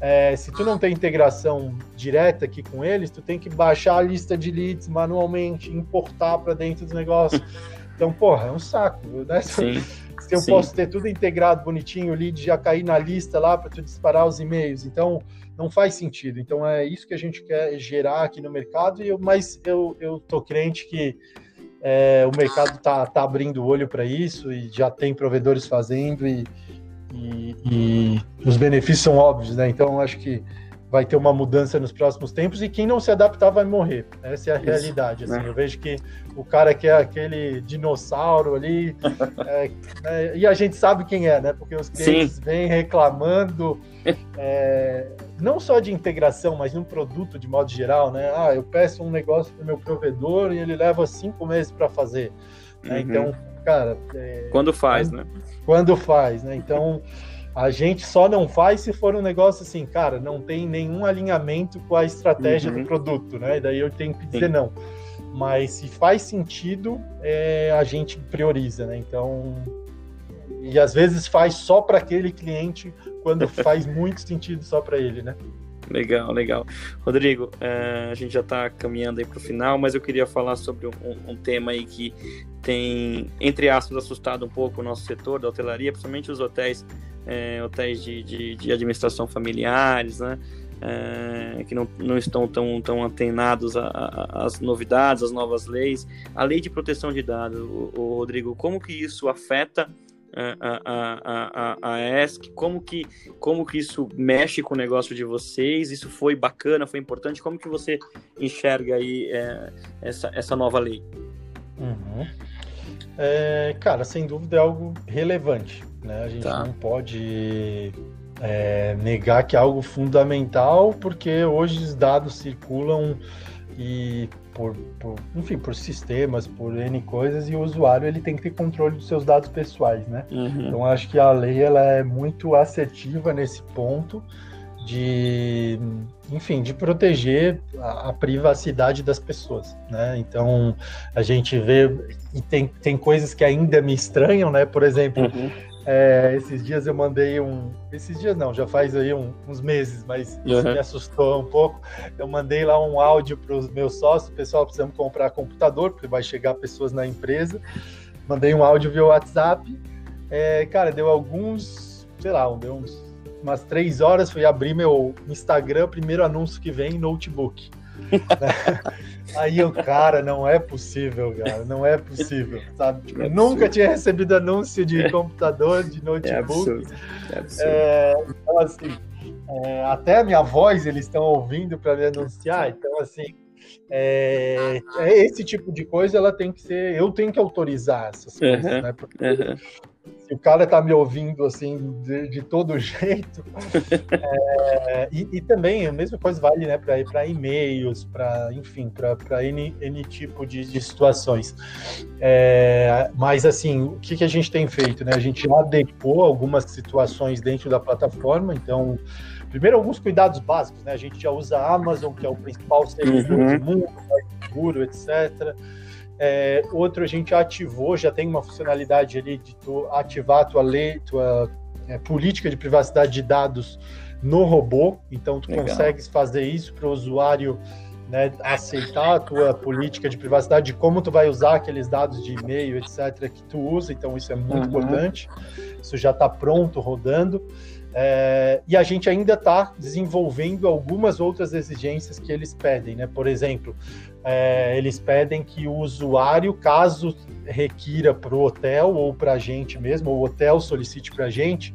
é, se tu não tem integração direta aqui com eles, tu tem que baixar a lista de leads manualmente, importar para dentro do negócio. [laughs] Então, porra, é um saco, né? Sim, [laughs] se eu sim. posso ter tudo integrado bonitinho, o lead já cair na lista lá para tu disparar os e-mails. Então, não faz sentido. Então, é isso que a gente quer gerar aqui no mercado. E eu, mas eu, eu tô crente que é, o mercado tá, tá abrindo o olho para isso e já tem provedores fazendo e e, e os benefícios são óbvios, né? Então acho que vai ter uma mudança nos próximos tempos e quem não se adaptar vai morrer. Essa é a Isso, realidade. Assim. Né? Eu vejo que o cara que é aquele dinossauro ali, [laughs] é, né? e a gente sabe quem é, né? Porque os clientes Sim. vêm reclamando, [laughs] é, não só de integração, mas no produto de modo geral, né? Ah, eu peço um negócio para o meu provedor e ele leva cinco meses para fazer. Né? Uhum. Então, cara. É, quando faz, quando, né? Quando faz, né? Então. A gente só não faz se for um negócio assim, cara, não tem nenhum alinhamento com a estratégia uhum. do produto, né? E daí eu tenho que dizer Sim. não. Mas se faz sentido, é, a gente prioriza, né? Então, e às vezes faz só para aquele cliente quando [laughs] faz muito sentido só para ele, né? Legal, legal. Rodrigo, uh, a gente já está caminhando aí para o final, mas eu queria falar sobre um, um, tema aí que tem, entre aspas, assustado um pouco o nosso setor da hotelaria, principalmente os hotéis, é, hotéis de, de, de, administração familiares, né? É, que não, não estão tão, tão antenados às novidades, às novas leis. A lei de proteção de dados, o, o Rodrigo, como que isso afeta a, a, a, a ESC, como que, como que isso mexe com o negócio de vocês, isso foi bacana, foi importante, como que você enxerga aí é, essa, essa nova lei? Uhum. É, cara, sem dúvida é algo relevante, né? A gente tá. não pode é, negar que é algo fundamental, porque hoje os dados circulam e por, por, enfim, por sistemas, por N coisas, e o usuário ele tem que ter controle dos seus dados pessoais, né? Uhum. Então acho que a lei ela é muito assertiva nesse ponto de, enfim, de proteger a, a, privacidade das pessoas, né? Então a gente vê e tem, tem coisas que ainda me estranham, né? Por exemplo, uhum. É, esses dias eu mandei um, esses dias não, já faz aí um, uns meses, mas uhum. isso me assustou um pouco. Eu mandei lá um áudio para os meus sócios, pessoal, precisamos comprar computador porque vai chegar pessoas na empresa. Mandei um áudio via WhatsApp, é, cara, deu alguns, sei lá, deu uns umas três horas, fui abrir meu Instagram, primeiro anúncio que vem, notebook. [laughs] Aí o cara, não é possível, cara, não é possível, sabe? Tipo, é nunca tinha recebido anúncio de computador, de notebook. É absurdo. É absurdo. É, então, assim, é, até a minha voz eles estão ouvindo para me anunciar, então, assim, é, é, esse tipo de coisa ela tem que ser, eu tenho que autorizar essas coisas, uhum, né? Porque uhum se o cara tá me ouvindo assim de, de todo [laughs] jeito. é, e, e, também a mesma coisa vale né, para e-mails, para enfim, para N, N tipo de, de situações. É, mas assim, o que, que a gente tem feito? Né? A gente adequou algumas situações dentro da plataforma, então. Primeiro, alguns cuidados básicos, né? A gente já usa a Amazon, que é o principal servidor uhum. do mundo, mais seguro, etc. É, outro a gente ativou, já tem uma funcionalidade ali de tu ativar a tua lei, tua é, política de privacidade de dados no robô. Então tu Legal. consegues fazer isso para o usuário né, aceitar a tua política de privacidade, de como tu vai usar aqueles dados de e-mail, etc., que tu usa. Então isso é muito uhum. importante. Isso já está pronto, rodando. É, e a gente ainda está desenvolvendo algumas outras exigências que eles pedem, né? Por exemplo, é, eles pedem que o usuário, caso requira para o hotel ou para a gente mesmo, ou o hotel solicite para a gente,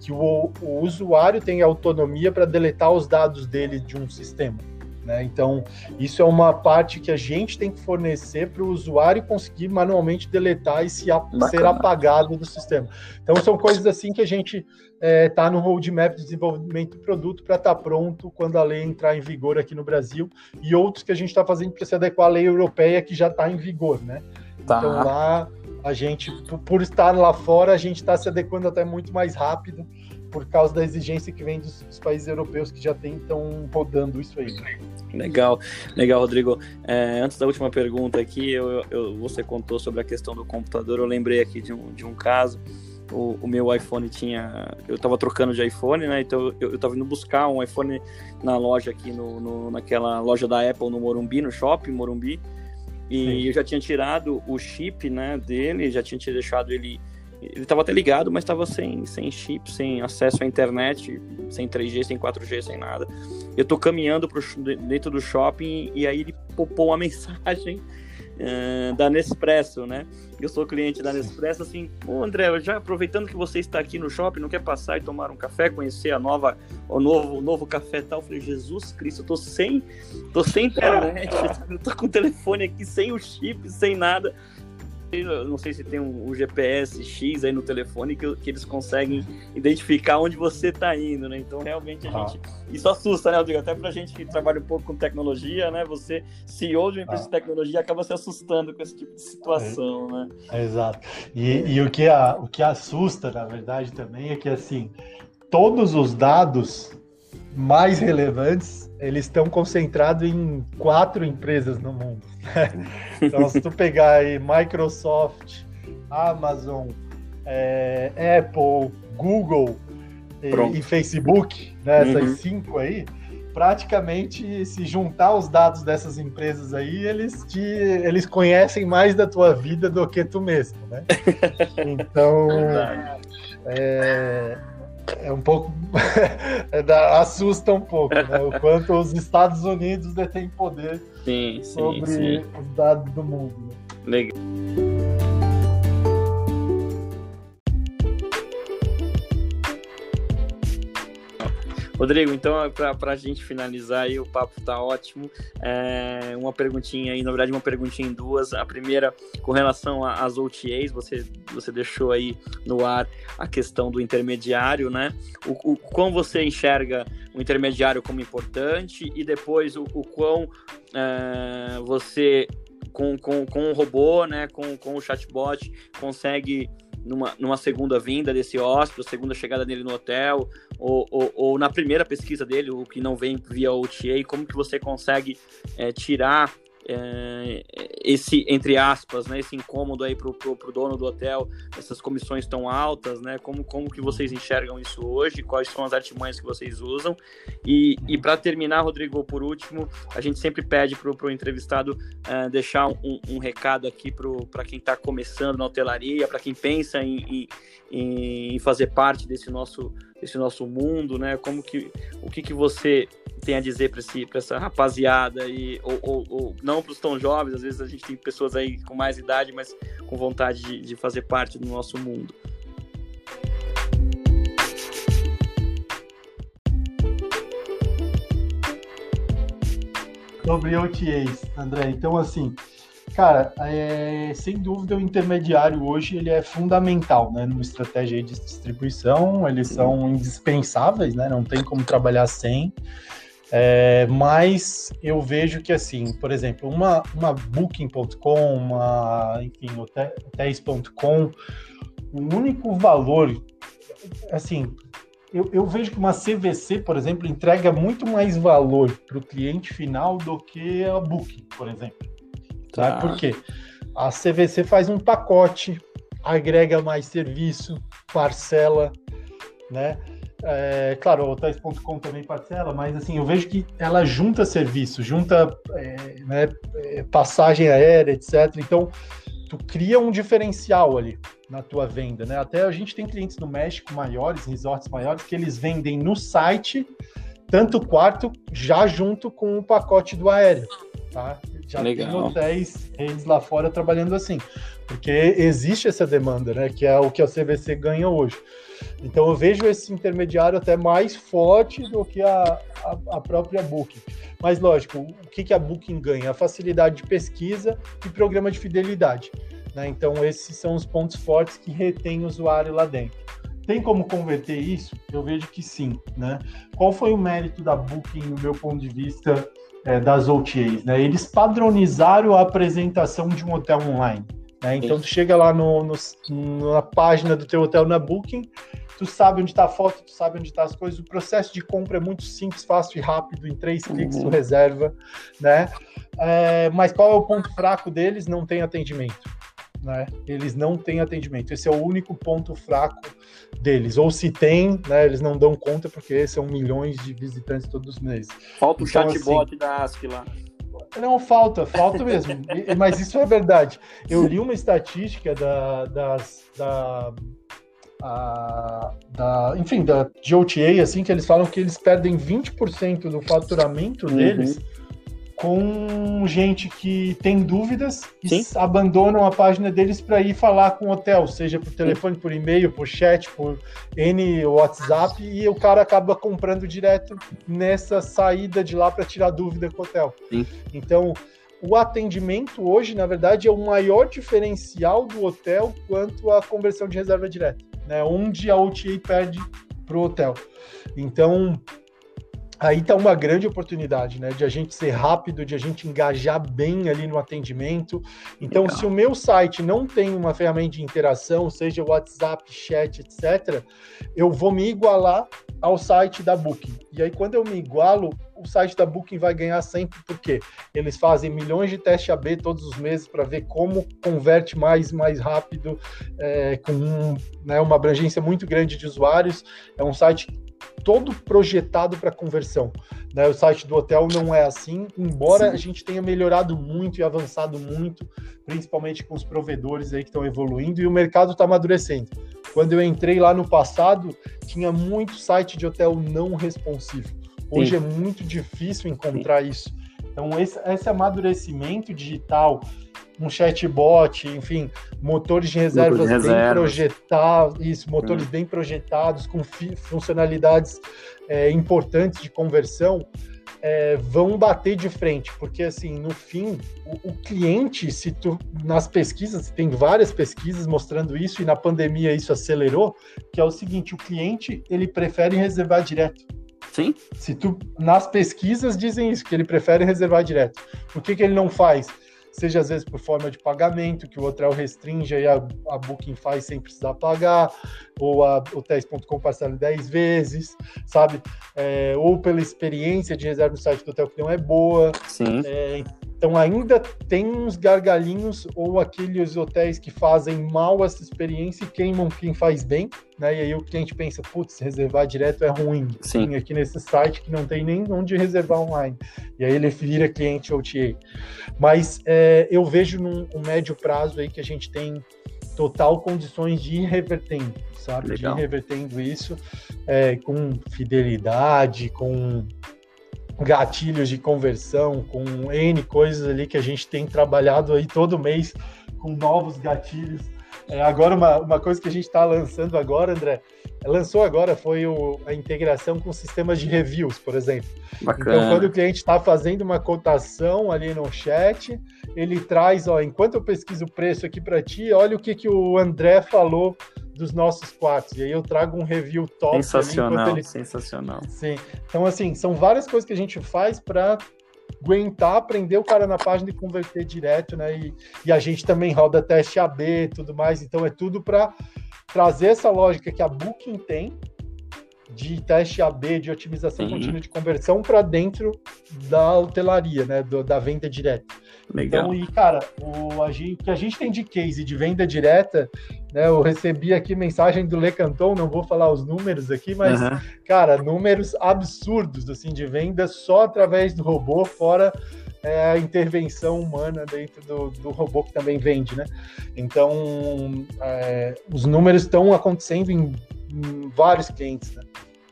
que o, o usuário tenha autonomia para deletar os dados dele de um sistema. Né? Então, isso é uma parte que a gente tem que fornecer para o usuário conseguir manualmente deletar e se a, ser apagado do sistema. Então, são coisas assim que a gente está é, tá no roadmap de desenvolvimento do produto para estar tá pronto quando a lei entrar em vigor aqui no Brasil e outros que a gente está fazendo para se adequar à lei europeia que já está em vigor. Né? Tá. Então, lá, a gente, por estar lá fora, a gente está se adequando até muito mais rápido por causa da exigência que vem dos, dos países europeus que já estão rodando isso aí. Legal, legal, Rodrigo. É, antes da última pergunta aqui, eu, eu, você contou sobre a questão do computador. Eu lembrei aqui de um, de um caso. O, o meu iPhone tinha. Eu estava trocando de iPhone, né? Então eu, estava indo buscar um iPhone na loja aqui, no, no, naquela loja da Apple no Morumbi, no shopping Morumbi. E Sim. eu já tinha tirado o chip né, dele, já tinha deixado ele ele estava até ligado, mas estava sem, sem chip, sem acesso à internet, sem 3G, sem 4G, sem nada. Eu tô caminhando pro, dentro do shopping e aí ele popou uma [laughs] mensagem uh, da Nespresso, né? Eu sou cliente da Nespresso, assim, ô André, já aproveitando que você está aqui no shopping, não quer passar e tomar um café, conhecer a nova, o novo, o novo café e tal? Eu falei, Jesus Cristo, eu tô sem, tô sem [laughs] internet, [laughs] eu tô com o telefone aqui sem o chip, sem nada não sei se tem um, um, GPS X aí no telefone que, que eles conseguem identificar onde você está indo, né? Então, realmente, a ah. gente... Isso assusta, né, Rodrigo? Até pra gente que trabalha um pouco com tecnologia, né? Você, CEO de uma empresa ah. de tecnologia, acaba se assustando com esse tipo de situação, é, né? É, exato. E, e o, que a, o que assusta, na verdade, também é que, assim, todos os dados mais relevantes, eles estão concentrados em quatro empresas no mundo. [laughs] então, se tu pegar aí Microsoft, Amazon, é, Apple, Google e, e, Facebook, né, essas uhum. cinco aí, praticamente se juntar os dados dessas empresas aí, eles te, eles conhecem mais da tua vida do que tu mesmo, né? [laughs] Então, é, é um pouco. [laughs] É assusta um pouco, né? O quanto os Estados Unidos detêm poder sim, sobre sim, sim. os dados do mundo. Né? Legal. Rodrigo, então, para a gente finalizar aí, o papo está ótimo. É, uma perguntinha aí, na verdade, uma perguntinha em duas. A primeira, com relação às OTAs, você, você deixou aí no ar a questão do intermediário, né? O, o quão você enxerga o intermediário como importante e depois o, o quão é, você, com, com, com o robô, né, com, com o chatbot, consegue numa, numa segunda vinda desse hóspede, segunda chegada dele no hotel, ou, ou, ou, na primeira pesquisa dele, o que não vem via OTA, como que você consegue é, tirar é, esse, entre aspas, né, esse incômodo aí para o dono do hotel, essas comissões tão altas, né, como, como que vocês enxergam isso hoje, quais são as artimanhas que vocês usam, e, e para terminar, Rodrigo, por último, a gente sempre pede para o entrevistado uh, deixar um, um, recado aqui para quem está começando na hotelaria, para quem pensa em, em, em fazer parte desse nosso, desse nosso mundo, né, como que, o que, que você tem a dizer para essa rapaziada e ou, ou, ou não para os tão jovens, às vezes a gente tem pessoas aí com mais idade, mas com vontade de, de fazer parte do nosso mundo. Sobre OTAs, André. Então, assim, cara, é, sem dúvida o intermediário hoje ele é fundamental, né, numa estratégia de distribuição. Eles são indispensáveis, né? Não tem como trabalhar sem. É, mas eu vejo que, assim, por exemplo, uma, uma Booking.com, uma, enfim, hotéis.com, o único valor, assim, eu, eu, vejo que uma CVC, por exemplo, entrega muito mais valor para o cliente final do que a Booking, por exemplo. Tá. Por quê? A CVC faz um pacote, agrega mais serviço, parcela, né? É, claro, hotéis.com também parcela, mas assim, eu vejo que ela junta serviço, junta é, né, é, passagem aérea, etc. Então, tu cria um diferencial ali na tua venda, né? Até a gente tem clientes no México maiores, resorts maiores, que eles vendem no site tanto o quarto já junto com o pacote do aéreo, tá? Já Legal. tem hotéis eles lá fora trabalhando assim, porque existe essa demanda, né? Que é o que a CVC ganha hoje. Então eu vejo esse intermediário até mais forte do que a, a, a própria Booking. Mas lógico, o que, que a Booking ganha? A facilidade de pesquisa e programa de fidelidade. Né? Então esses são os pontos fortes que retém o usuário lá dentro. Tem como converter isso? Eu vejo que sim. Né? Qual foi o mérito da Booking, no meu ponto de vista, é, das OTAs? Né? Eles padronizaram a apresentação de um hotel online. Né? Então, tu chega lá no, no, na página do teu hotel na Booking, tu sabe onde está a foto, tu sabe onde estão tá as coisas. O processo de compra é muito simples, fácil e rápido. Em três cliques uhum. tu reserva, né? É, mas qual é o ponto fraco deles? Não tem atendimento. Né? Eles não têm atendimento. Esse é o único ponto fraco deles. Ou se tem, né, eles não dão conta porque são milhões de visitantes todos os meses. Falta o então, chatbot assim, da ASC lá. Não, falta, falta mesmo. Mas isso é verdade. Eu li uma estatística da, das, da, a, da, enfim, da de OTA, assim, que eles falam que eles perdem 20% do faturamento uhum. deles com gente que tem dúvidas e Sim. abandonam a página deles para ir falar com o hotel, seja por telefone, por e-mail, por chat, por N WhatsApp, e o cara acaba comprando direto nessa saída de lá para tirar dúvida com o hotel. Sim. Então, o atendimento hoje, na verdade, é o maior diferencial do hotel quanto à conversão de reserva direta, né? Onde a OTA perde para o hotel. Então, aí está uma grande oportunidade, né? De a gente ser rápido, de a gente engajar bem ali no atendimento. Então, Legal. se o meu site não tem uma ferramenta de interação, seja WhatsApp, chat, etc., eu vou me igualar ao site da Booking. E aí, quando eu me igualo, o site da Booking vai ganhar sempre, porque eles fazem milhões de testes AB todos os meses para ver como converte mais mais rápido, é, com um, né, uma abrangência muito grande de usuários. É um site todo projetado para conversão. Né? O site do hotel não é assim, embora Sim. a gente tenha melhorado muito e avançado muito, principalmente com os provedores aí que estão evoluindo e o mercado está amadurecendo. Quando eu entrei lá no passado, tinha muito site de hotel não responsivo. Hoje Sim. é muito difícil encontrar Sim. isso. Então, esse, esse amadurecimento digital um chatbot, enfim, motores de reservas Motor de bem projetados, isso, motores hum. bem projetados, com funcionalidades é, importantes de conversão, é, vão bater de frente, porque assim, no fim, o, o, cliente, se tu nas pesquisas, tem várias pesquisas mostrando isso, e na pandemia isso acelerou, que é o seguinte, o cliente ele prefere reservar direto. Sim. Se tu nas pesquisas dizem isso, que ele prefere reservar direto. Por que, que ele não faz? seja às vezes por forma de pagamento, que o hotel restringe e a, a Booking faz sem precisar pagar, ou a hotéis.com parcela 10 vezes, sabe? É, ou pela experiência de reserva no site do hotel que não é boa. Sim. É, então ainda tem uns gargalinhos ou aqueles hotéis que fazem mal essa experiência e queimam quem faz bem, né? E aí o cliente pensa, putz, reservar direto é ruim. Sim. Tem aqui nesse site que não tem nem onde reservar online. E aí ele vira cliente OTA. Mas é, eu vejo num um médio prazo aí que a gente tem total condições de ir revertendo, sabe? Legal. De ir revertendo isso é, com fidelidade, com gatilhos de conversão, com N coisas ali que a gente tem trabalhado aí todo mês com novos gatilhos. É, agora, uma, uma coisa que a gente está lançando agora, André, lançou agora foi o, a integração com sistemas de reviews, por exemplo. Bacana. Então, quando o cliente está fazendo uma cotação ali no chat, ele traz, ó, enquanto eu pesquiso o preço aqui para ti, olha o que, que o André falou dos nossos quartos. E aí eu trago um review top. Sensacional, ele... sensacional. Sim. Então, assim, são várias coisas que a gente faz para aguentar, aprender o cara na página e converter direto, né? E, e a gente também roda teste AB e tudo mais. Então, é tudo para trazer essa lógica que a Booking tem de teste AB, de otimização contínua de conversão para dentro da hotelaria, né? Do, da venda direta. Legal. Então, e cara, o a gente, que a gente tem de case de venda direta, né? Eu recebi aqui mensagem do Le Canton, não vou falar os números aqui, mas, uhum. cara, números absurdos, assim, de venda só através do robô, fora é, a intervenção humana dentro do, do robô que também vende, né? Então, é, os números estão acontecendo em, em vários clientes, né?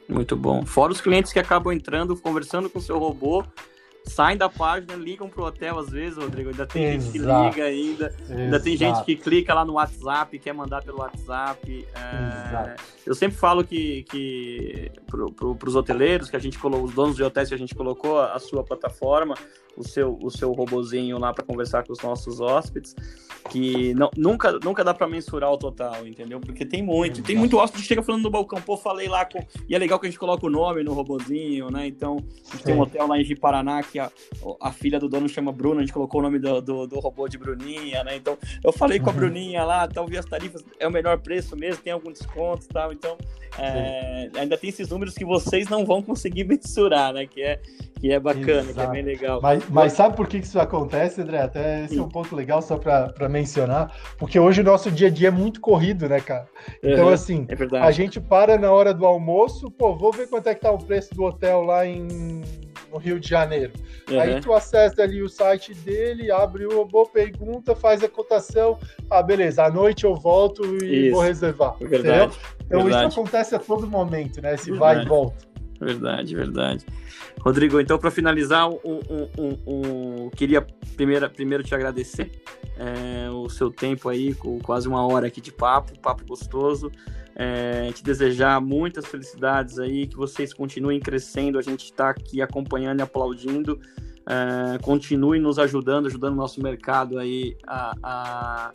Muito bom. Fora os clientes que acabam entrando, conversando com o seu robô saem da página, ligam pro hotel às vezes, Rodrigo. Ainda tem Exato. gente que liga ainda. Exato. Ainda tem gente que clica lá no WhatsApp, quer mandar pelo WhatsApp. É... Eu sempre falo que, que pro, pro, pros hoteleiros, que a gente colocou, os donos de hotéis que a gente colocou a, a sua plataforma, o seu, o seu robozinho lá para conversar com os nossos hóspedes, que não, nunca, nunca dá para mensurar o total, entendeu? Porque tem muito, tem muito hóspede que chega falando no balcão, pô, falei lá com. E é legal que a gente coloca o nome no robozinho, né? Então, a gente tem um hotel lá em Jiparaná que a, a filha do dono chama Bruna, a gente colocou o nome do, do, do robô de Bruninha, né? Então, eu falei com a uhum. Bruninha lá, tal, vi as tarifas, é o melhor preço mesmo, tem algum desconto e tal. Então, é, ainda tem esses números que vocês não vão conseguir [laughs] mensurar, né? Que é, que é bacana, Exato. que é bem legal. Mas, mas sabe por que isso acontece, André? Até esse Sim. é um ponto legal só para mencionar, porque hoje o nosso dia a dia é muito corrido, né, cara? Então, uhum, assim, é a gente para na hora do almoço, pô, vou ver quanto é que tá o preço do hotel lá em no Rio de Janeiro. Uhum. Aí tu acessa ali o site dele, abre o robô, pergunta, faz a cotação. Ah, beleza, à noite eu volto e isso. vou reservar. Verdade. Então verdade. isso acontece a todo momento, né? Esse verdade. vai e volta. Verdade, verdade. Rodrigo, então para finalizar, um, um, um, queria primeiro, primeiro te agradecer é, o seu tempo aí, com quase uma hora aqui de papo, papo gostoso. É, te desejar muitas felicidades aí, que vocês continuem crescendo, a gente está aqui acompanhando e aplaudindo. É, continue nos ajudando, ajudando o nosso mercado aí a, a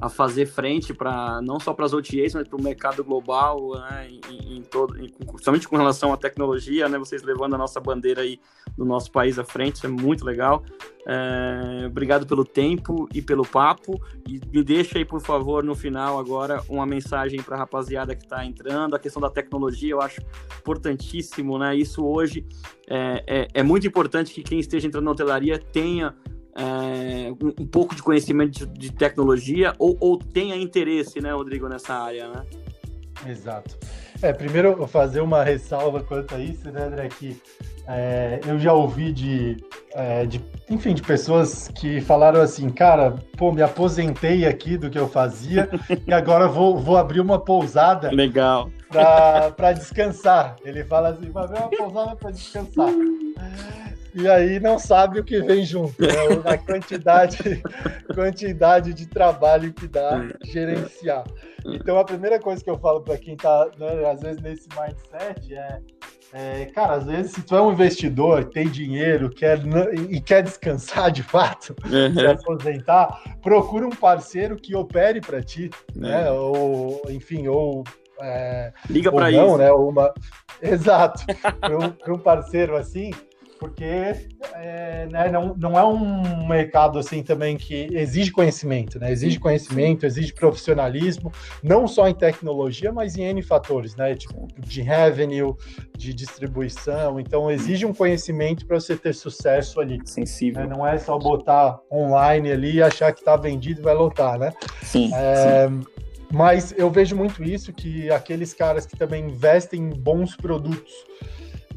a fazer frente para não só para as OTAs, mas para o mercado global, né, em, em, todo, em, principalmente com relação à tecnologia, né, vocês levando a nossa bandeira aí do nosso país à frente, isso é muito legal. É, obrigado pelo tempo e pelo papo e me deixa aí, por favor, no final agora uma mensagem para a rapaziada que está entrando, a questão da tecnologia eu acho importantíssimo, né? Isso hoje é, é, é muito importante que quem esteja entrando na hotelaria tenha é, um, pouco de conhecimento de, de tecnologia ou, ou, tenha interesse, né, Rodrigo, nessa área, né? Exato. É, primeiro eu vou fazer uma ressalva quanto a isso, né, André, que é, eu já ouvi de, é, de, enfim, de pessoas que falaram assim, cara, pô, me aposentei aqui do que eu fazia [laughs] e agora vou, vou abrir uma pousada. Legal. Para descansar. Ele fala assim, vai abrir uma pousada para descansar [laughs] e aí não sabe o que vem junto, né? a quantidade, [laughs] quantidade de trabalho que dá gerenciar. Então a primeira coisa que eu falo para quem está, né, às vezes nesse mindset é, é, cara, às vezes se tu é um investidor, tem dinheiro, quer e quer descansar de fato, uhum. se aposentar, procura um parceiro que opere para ti, né? Ou enfim, ou é, liga para isso, né? Uma... [laughs] Exato, para um, um parceiro assim porque é, né, não, não é um mercado assim também que exige conhecimento, né? Exige conhecimento, exige profissionalismo, não só em tecnologia, mas em N fatores, né? Tipo, de revenue, de distribuição. Então, exige um conhecimento para você ter sucesso ali. Sensível. Né? Não é só botar online ali e achar que está vendido e vai lotar, né? Sim, é, sim. Mas eu vejo muito isso, que aqueles caras que também investem em bons produtos,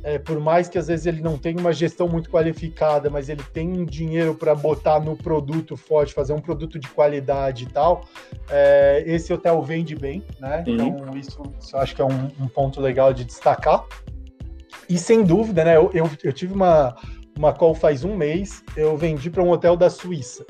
é, por mais que às vezes ele não tenha uma gestão muito qualificada, mas ele tem um dinheiro para botar no produto forte, fazer um produto de qualidade e tal, é, esse hotel vende bem, né? Sim. Então isso, isso eu acho que é um, um, ponto legal de destacar. E sem dúvida, né? Eu, eu, eu tive uma, uma call faz um mês, eu vendi para um hotel da Suíça.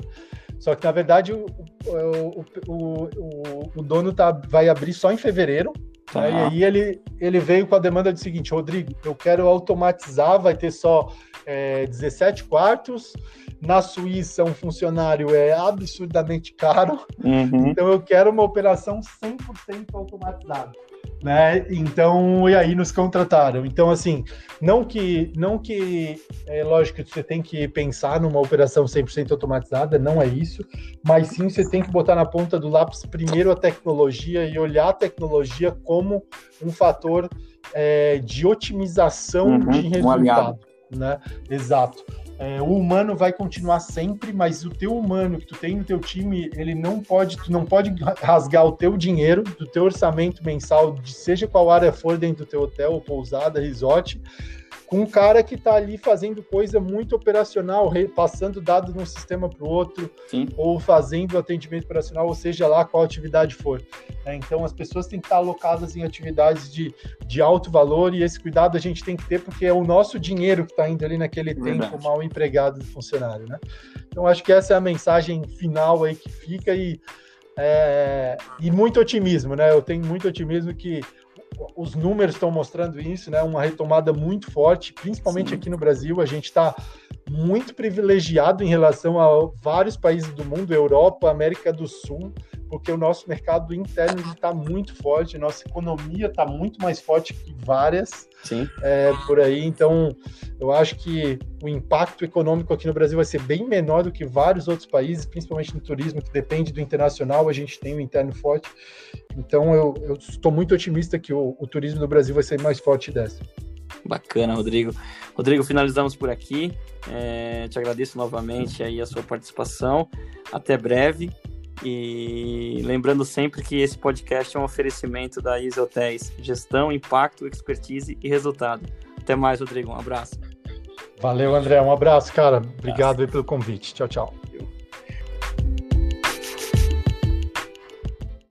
Só que na verdade o, o, o, o, o dono tá, vai abrir só em fevereiro, Tá. E aí ele, ele veio com a demanda do seguinte, Rodrigo, eu quero automatizar, vai ter só é, 17 quartos. Na Suíça, um funcionário é absurdamente caro. Uhum. Então eu quero uma operação 100% automatizada né? Então, e aí nos contrataram. Então, assim, não que, não que é lógico que você tem que pensar numa operação 100% automatizada, não é isso, mas sim você tem que botar na ponta do lápis primeiro a tecnologia e olhar a tecnologia como um fator é, de otimização uhum, de resultado, um né? Exato. É, o humano vai continuar sempre, mas o teu humano que tu tem no teu time, ele não pode, tu não pode rasgar o teu dinheiro do teu orçamento mensal, de seja qual área for dentro do teu hotel, ou pousada, resort, com um cara que está ali fazendo coisa muito operacional, passando dados de um sistema para o outro, Sim. ou fazendo atendimento operacional, ou seja lá qual atividade for. É, então, as pessoas têm que estar alocadas em atividades de, de alto valor e esse cuidado a gente tem que ter porque é o nosso dinheiro que está indo ali naquele Verdade. tempo mal empregado do funcionário, né? Então, acho que essa é a mensagem final aí que fica e, é, e muito otimismo, né? Eu tenho muito otimismo que os números estão mostrando isso, né? Uma retomada muito forte, principalmente Sim. aqui no Brasil. A gente está muito privilegiado em relação a vários países do mundo, Europa, América do Sul, porque o nosso mercado interno está muito forte, nossa economia está muito mais forte que várias é, por aí. Então, eu acho que o impacto econômico aqui no Brasil vai ser bem menor do que vários outros países, principalmente no turismo, que depende do internacional, a gente tem o interno forte. Então, eu, eu estou muito otimista que o, o turismo no Brasil vai ser mais forte dessa. Bacana, Rodrigo. Rodrigo, finalizamos por aqui. É, te agradeço novamente aí a sua participação. Até breve. E lembrando sempre que esse podcast é um oferecimento da Easy Hotéis, gestão, impacto, expertise e resultado. Até mais, Rodrigo. Um abraço. Valeu, André. Um abraço, cara. Obrigado pelo convite. Tchau, tchau.